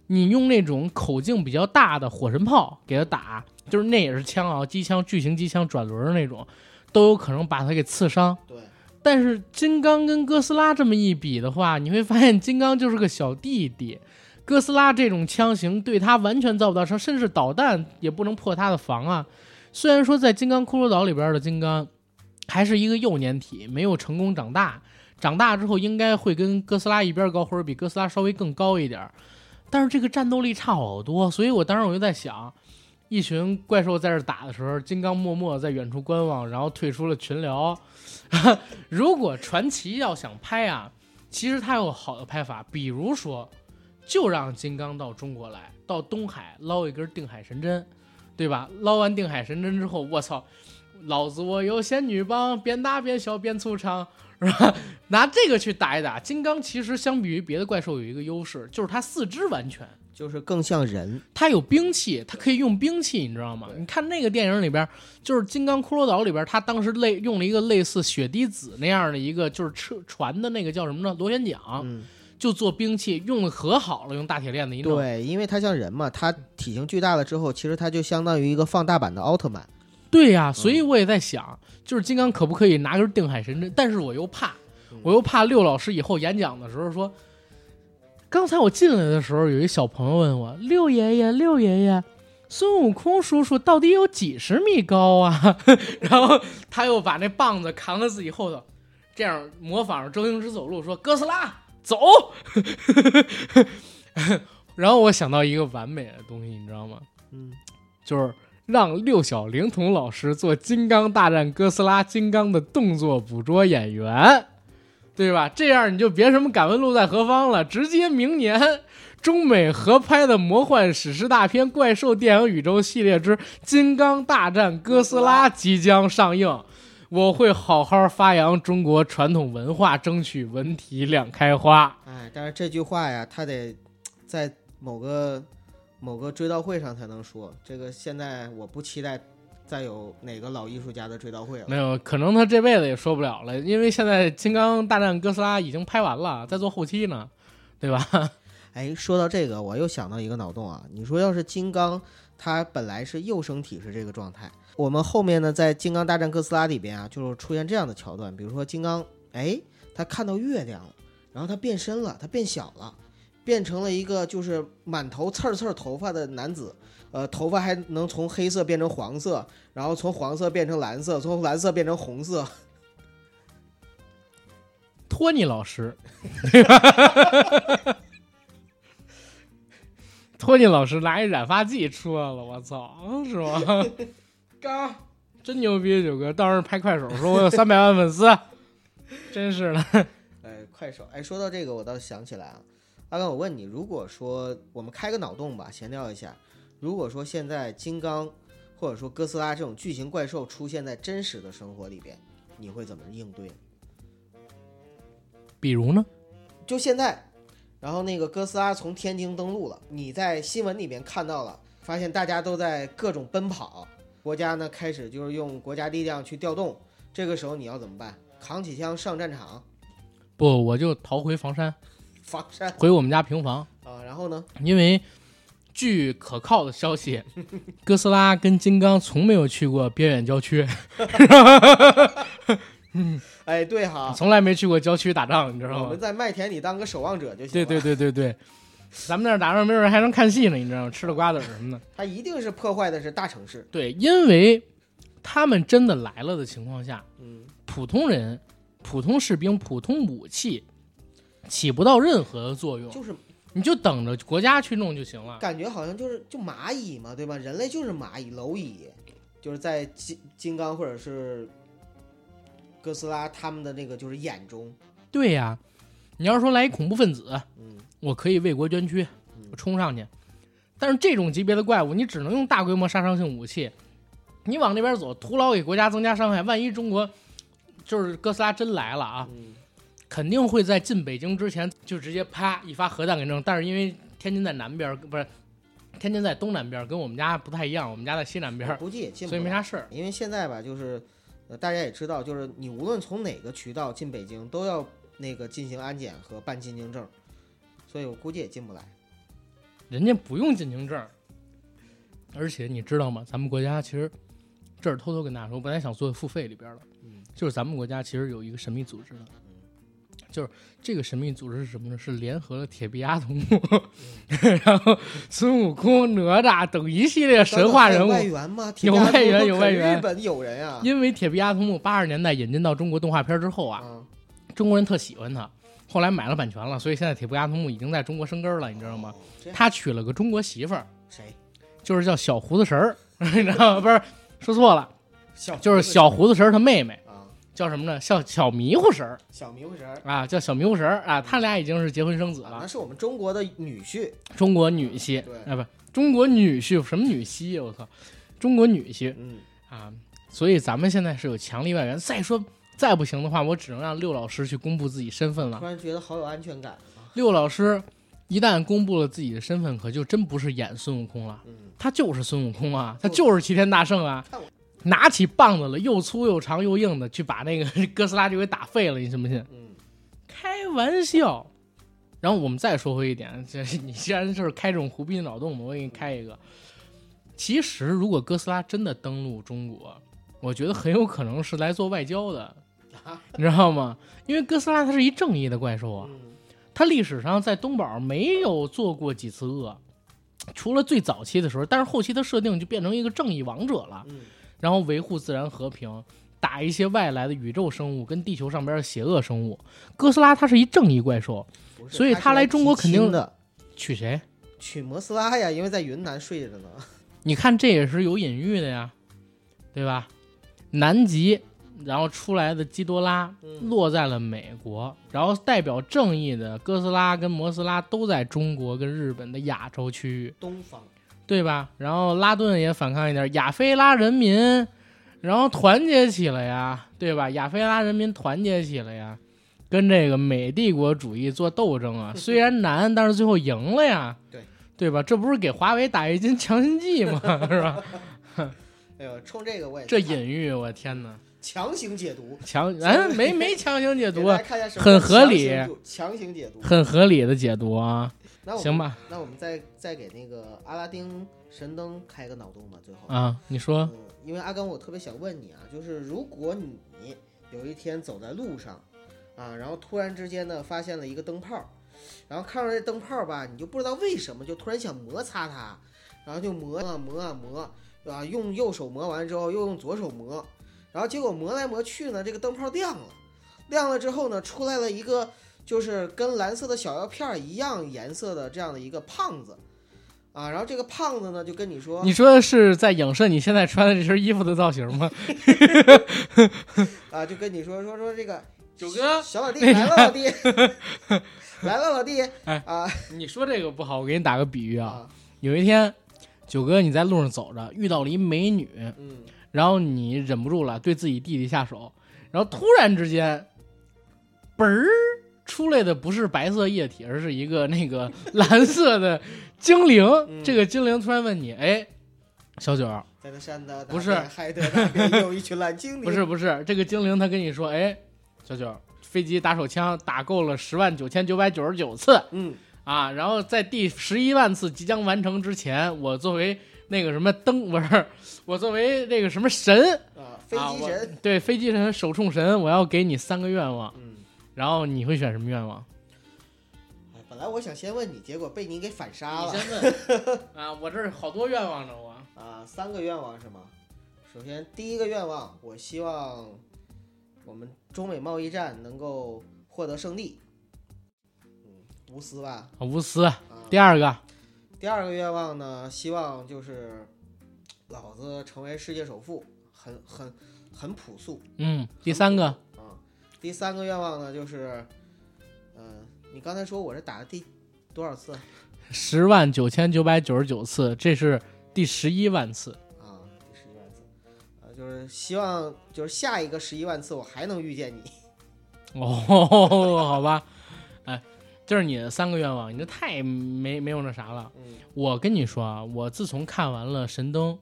你用那种口径比较大的火神炮给它打，就是那也是枪啊，机枪、巨型机枪、转轮儿那种，都有可能把它给刺伤。对但是金刚跟哥斯拉这么一比的话，你会发现金刚就是个小弟弟，哥斯拉这种枪型对他完全造不到伤，甚至导弹也不能破他的防啊。虽然说在金刚骷髅岛里边的金刚还是一个幼年体，没有成功长大，长大之后应该会跟哥斯拉一边高，或者比哥斯拉稍微更高一点儿，但是这个战斗力差好多，所以我当时我就在想，一群怪兽在这打的时候，金刚默默在远处观望，然后退出了群聊。如果传奇要想拍啊，其实它有好的拍法，比如说，就让金刚到中国来，到东海捞一根定海神针，对吧？捞完定海神针之后，我操，老子我有仙女棒，边打边笑边粗长，是吧？拿这个去打一打。金刚其实相比于别的怪兽有一个优势，就是它四肢完全。就是更像人。它有兵器，它可以用兵器，你知道吗？你看那个电影里边，就是《金刚骷髅岛》里边，他当时类用了一个类似血滴子那样的一个，就是车船的那个叫什么呢？螺旋桨，嗯，就做兵器，用的可好了，用大铁链子一弄。对，因为它像人嘛，它体型巨大了之后，其实它就相当于一个放大版的奥特曼。对呀、所以我也在想，就是金刚可不可以拿根定海神针？但是我又怕，我又怕六老师以后演讲的时候说，刚才我进来的时候，有一小朋友问我，六爷爷，六爷爷。孙悟空叔叔到底有几十米高啊？然后他又把那棒子扛在自己后头，这样模仿着周星驰走路说：“哥斯拉走。”然后我想到一个完美的东西，你知道吗？嗯，就是让六小龄童老师做《金刚大战哥斯拉》金刚的动作捕捉演员，对吧？这样你就别什么敢问路在何方了，直接明年中美合拍的魔幻史诗大片《怪兽电影宇宙系列之金刚大战哥斯拉》即将上映。我会好好发扬中国传统文化，争取文体两开花。哎，但是这句话呀，他得在某个某个追悼会上才能说。这个现在我不期待再有哪个老艺术家的追悼会了。没有，可能他这辈子也说不了了，因为现在《金刚大战哥斯拉》已经拍完了，在做后期呢，对吧？哎，说到这个，我又想到一个脑洞啊。你说要是金刚，它本来是幼生体是这个状态，我们后面呢，在《金刚大战哥斯拉》里边啊，就是出现这样的桥段，比如说金刚，哎，他看到月亮了，然后他变身了，他变小了，变成了一个就是满头刺儿刺儿头发的男子，呃，头发还能从黑色变成黄色，然后从黄色变成蓝色，从蓝色变成红色。托尼老师，托尼老师拿一染发剂出来了，我操，是吧？嘎，真牛逼，九哥，到时候拍快手说我有三百万粉丝，真是的。哎，快手，哎，说到这个，我倒想起来啊，阿刚，我问你，如果说我们开个脑洞吧，闲聊一下，如果说现在金刚或者说哥斯拉这种巨型怪兽出现在真实的生活里边，你会怎么应对？比如呢？就现在，然后那个哥斯拉从天津登陆了，你在新闻里面看到了，发现大家都在各种奔跑，国家呢开始就是用国家力量去调动，这个时候你要怎么办？扛起枪上战场，不，我就逃回房山，房山回我们家平房，啊，然后呢？因为据可靠的消息，哥斯拉跟金刚从没有去过边远郊区，嗯 哎，对哈，从来没去过郊区打仗，你知道吗我们？在麦田里当个守望者就行。对对对对对，咱们那儿打仗没准还能看戏呢，你知道吗？吃了瓜子儿什么的。他一定是破坏的是大城市。对，因为他们真的来了的情况下，嗯，普通人、普通士兵、普通武器起不到任何的作用，就是你就等着国家去弄就行了。感觉好像就是就蚂蚁嘛，对吧？人类就是蚂蚁、蝼蚁，就是在金金刚或者是哥斯拉他们的那个就是眼中，对呀，你要是说来一恐怖分子，嗯我可以为国捐躯，冲上去。但是这种级别的怪物，你只能用大规模杀伤性武器，你往那边走，徒劳给国家增加伤害。万一中国就是哥斯拉真来了啊，嗯肯定会在进北京之前就直接啪一发核弹给扔。但是因为天津在南边，不是天津在东南边，跟我们家不太一样，我们家在西南边我，估计也进不所以没啥事儿。因为现在吧，就是呃，大家也知道，就是你无论从哪个渠道进北京，都要那个进行安检和办进京证，所以我估计也进不来。人家不用进京证，而且你知道吗？咱们国家其实这儿偷偷跟大家说，我本来想做付费里边儿的，嗯就是咱们国家其实有一个神秘组织的，就是这个神秘组织是什么呢？是联合了铁臂阿童木，然后孙悟空、哪吒等一系列神话人物有。外援吗？有外援有外援日本有人啊。因为铁臂阿童木八十年代引进到中国动画片之后啊，啊，中国人特喜欢他，后来买了版权了，所以现在铁臂阿童木已经在中国生根了，你知道吗？哦？他娶了个中国媳妇儿，谁？就是叫小胡子神儿，你知道吗？不是说错了，就是小胡子神儿他妹妹啊，叫什么呢？叫小迷糊神儿小迷糊神儿啊，叫小迷糊神儿啊。他俩已经是结婚生子啊，了那，是我们中国的女婿。中国女婿对啊，不，中国女婿什么女婿啊？我操，中国女婿嗯，啊！所以咱们现在是有强力外援。再说再不行的话，我只能让六老师去公布自己身份了突。然觉得好有安全感啊。六老师一旦公布了自己的身份，可就真不是演孙悟空了。嗯，他就是孙悟空啊，他就是齐天大圣啊！拿起棒子了，又粗又长又硬的，去把那个 哥斯拉就给打废了，你信不信？嗯，开玩笑。然后我们再说回一点，这你既然就是开这种胡逼脑洞嘛，我给你开一个。其实，如果哥斯拉真的登陆中国，我觉得很有可能是来做外交的，你知道吗？因为哥斯拉它是一正义的怪兽啊，嗯它历史上在东宝没有做过几次恶，除了最早期的时候，但是后期的设定就变成一个正义王者了，嗯，然后维护自然和平，打一些外来的宇宙生物跟地球上边的邪恶生物。哥斯拉它是一正义怪兽，所以他来中国肯定的，娶谁？娶摩斯拉呀，因为在云南睡着呢。你看这也是有隐喻的呀，对吧？南极，然后出来的基多拉嗯落在了美国，然后代表正义的哥斯拉跟摩斯拉都在中国跟日本的亚洲区域。东方，对吧？然后拉顿也反抗一点，亚非拉人民，然后团结起来呀，对吧？亚非拉人民团结起来呀，跟这个美帝国主义做斗争啊，虽然难，但是最后赢了呀，对对吧？这不是给华为打一针强心剂吗？是吧？哎呦，冲这个我也这隐喻，我天哪！强行解读，强，哎，没没强行解读啊很合理强行解读。很合理的解读啊。那我行吧，那我们再再给那个阿拉丁神灯开个脑洞吧，最后。啊，你说嗯，因为阿甘，我特别想问你啊，就是如果你有一天走在路上，啊，然后突然之间呢发现了一个灯泡，然后看到这灯泡吧，你就不知道为什么就突然想摩擦它，然后就磨啊磨啊磨，啊，用右手磨完之后又用左手磨，然后结果磨来磨去呢，这个灯泡亮了，亮了之后呢，出来了一个就是跟蓝色的小药片儿一样颜色的这样的一个胖子，啊，然后这个胖子呢就跟你说，你说的是在影射你现在穿的这身衣服的造型吗？啊，就跟你说说说这个九哥？小老弟来了，老弟。来了，老弟。哎啊。你说这个不好，我给你打个比喻啊。啊，有一天，九哥你在路上走着，遇到了一美女，嗯，然后你忍不住了，对自己弟弟下手，然后突然之间，嘣儿出来的不是白色液体，而是一个那个 蓝色的精灵。嗯这个精灵突然问你：“哎，小九，在那山的不是海的那边有一群蓝精灵，不是不是，这个精灵他跟你说：哎，小九，飞机打手枪打够了十万九千九百九十九次。”嗯啊，然后在第十一万次即将完成之前，我作为那个什么灯不是，我作为那个什么神，啊，飞机神，对飞机神手冲神，我要给你三个愿望，嗯，然后你会选什么愿望？哎本来我想先问你，结果被你给反杀了。你先问 啊，我这儿好多愿望呢，我啊，三个愿望是吗？首先第一个愿望，我希望我们中美贸易战能够获得胜利。嗯，无私吧。啊无私。啊，第二个，第二个愿望呢，希望就是老子成为世界首富，很很很朴素嗯，第三个，啊。第三个愿望呢，就是，嗯、你刚才说我是打了第多少次十万九千九百九十九次，这是第十一万次。啊？第十一万次，啊，就是希望就是下一个十一万次我还能遇见你。哦，好吧，哎，这是你的三个愿望，你这太没没有那啥了。嗯，我跟你说啊，我自从看完了《神灯》，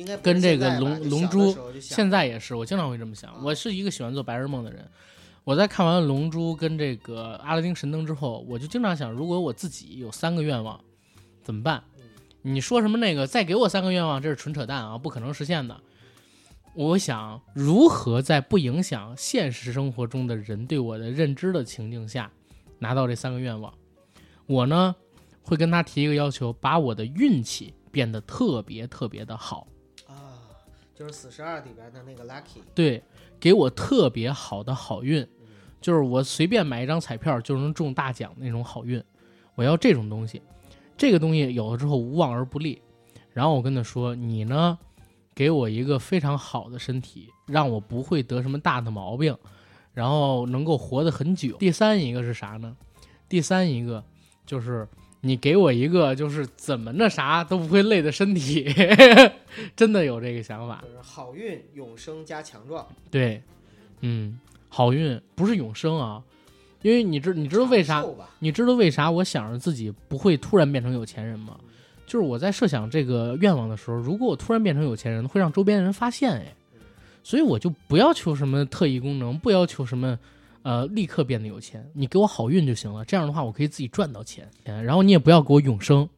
应该跟这个龙龙珠现在也是，我经常会这么想。啊我是一个喜欢做白日梦的人。我在看完《龙珠》跟这个《阿拉丁神灯》之后，我就经常想，如果我自己有三个愿望，怎么办？你说什么那个再给我三个愿望，这是纯扯淡啊，不可能实现的。我想如何在不影响现实生活中的人对我的认知的情境下，拿到这三个愿望。我呢会跟他提一个要求，把我的运气变得特别特别的好。啊，就是死十二里边的那个 Lucky，对，给我特别好的好运，就是我随便买一张彩票就能中大奖那种好运，我要这种东西。这个东西有了之后无往而不利。然后我跟他说：“你呢，给我一个非常好的身体，让我不会得什么大的毛病，然后能够活得很久。”第三一个是啥呢？第三一个就是你给我一个就是怎么那啥都不会累的身体，真的有这个想法。就是好运永生加强壮。对，嗯，好运不是永生啊，因为你知你知道为啥？你知道为啥我想着自己不会突然变成有钱人吗？就是我在设想这个愿望的时候，如果我突然变成有钱人，会让周边人发现哎，所以我就不要求什么特异功能，不要求什么。呃，立刻变得有钱，你给我好运就行了。这样的话，我可以自己赚到钱。然后你也不要给我永生，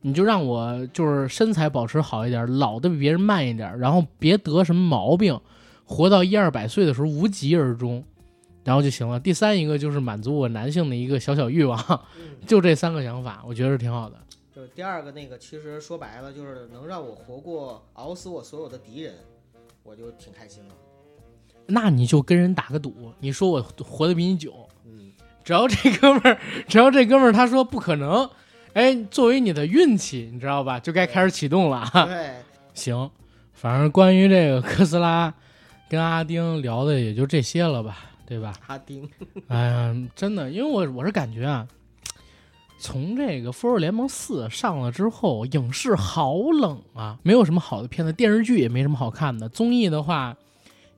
你就让我就是身材保持好一点，老的比别人慢一点，然后别得什么毛病，活到一二百岁的时候无疾而终，然后就行了。第三一个就是满足我男性的一个小小欲望，嗯，就这三个想法，我觉得是挺好的。就是第二个那个，其实说白了就是能让我活过熬死我所有的敌人，我就挺开心了。那你就跟人打个赌，你说我活得比你久，嗯，只要这哥们儿，只要这哥们儿他说不可能，哎，作为你的运气，你知道吧，就该开始启动了。对，行，反正关于这个哥斯拉跟阿丁聊的也就这些了吧，对吧？阿丁，哎呀，真的，因为我我是感觉啊，从这个《复仇者联盟四》上了之后，影视好冷啊，没有什么好的片子，电视剧也没什么好看的。综艺的话，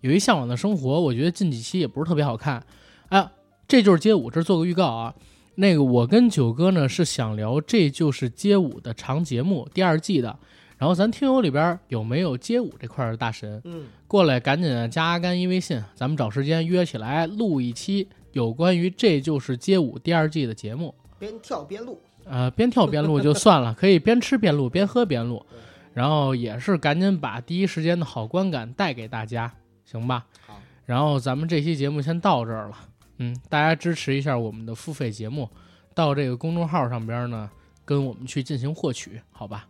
有一《向往的生活》，我觉得近几期也不是特别好看。啊，这就是街舞，这做个预告啊。那个我跟九哥呢是想聊《这就是街舞》的长节目第二季的，然后咱听友里边有没有街舞这块儿的大神？嗯，过来赶紧加阿甘一微信，咱们找时间约起来录一期有关于《这就是街舞》第二季的节目。边跳边录，呃，边跳边录就算了，可以边吃边录，边喝边录，然后也是赶紧把第一时间的好观感带给大家，行吧？好，然后咱们这期节目先到这儿了，嗯，大家支持一下我们的付费节目，到这个公众号上边呢，跟我们去进行获取，好吧？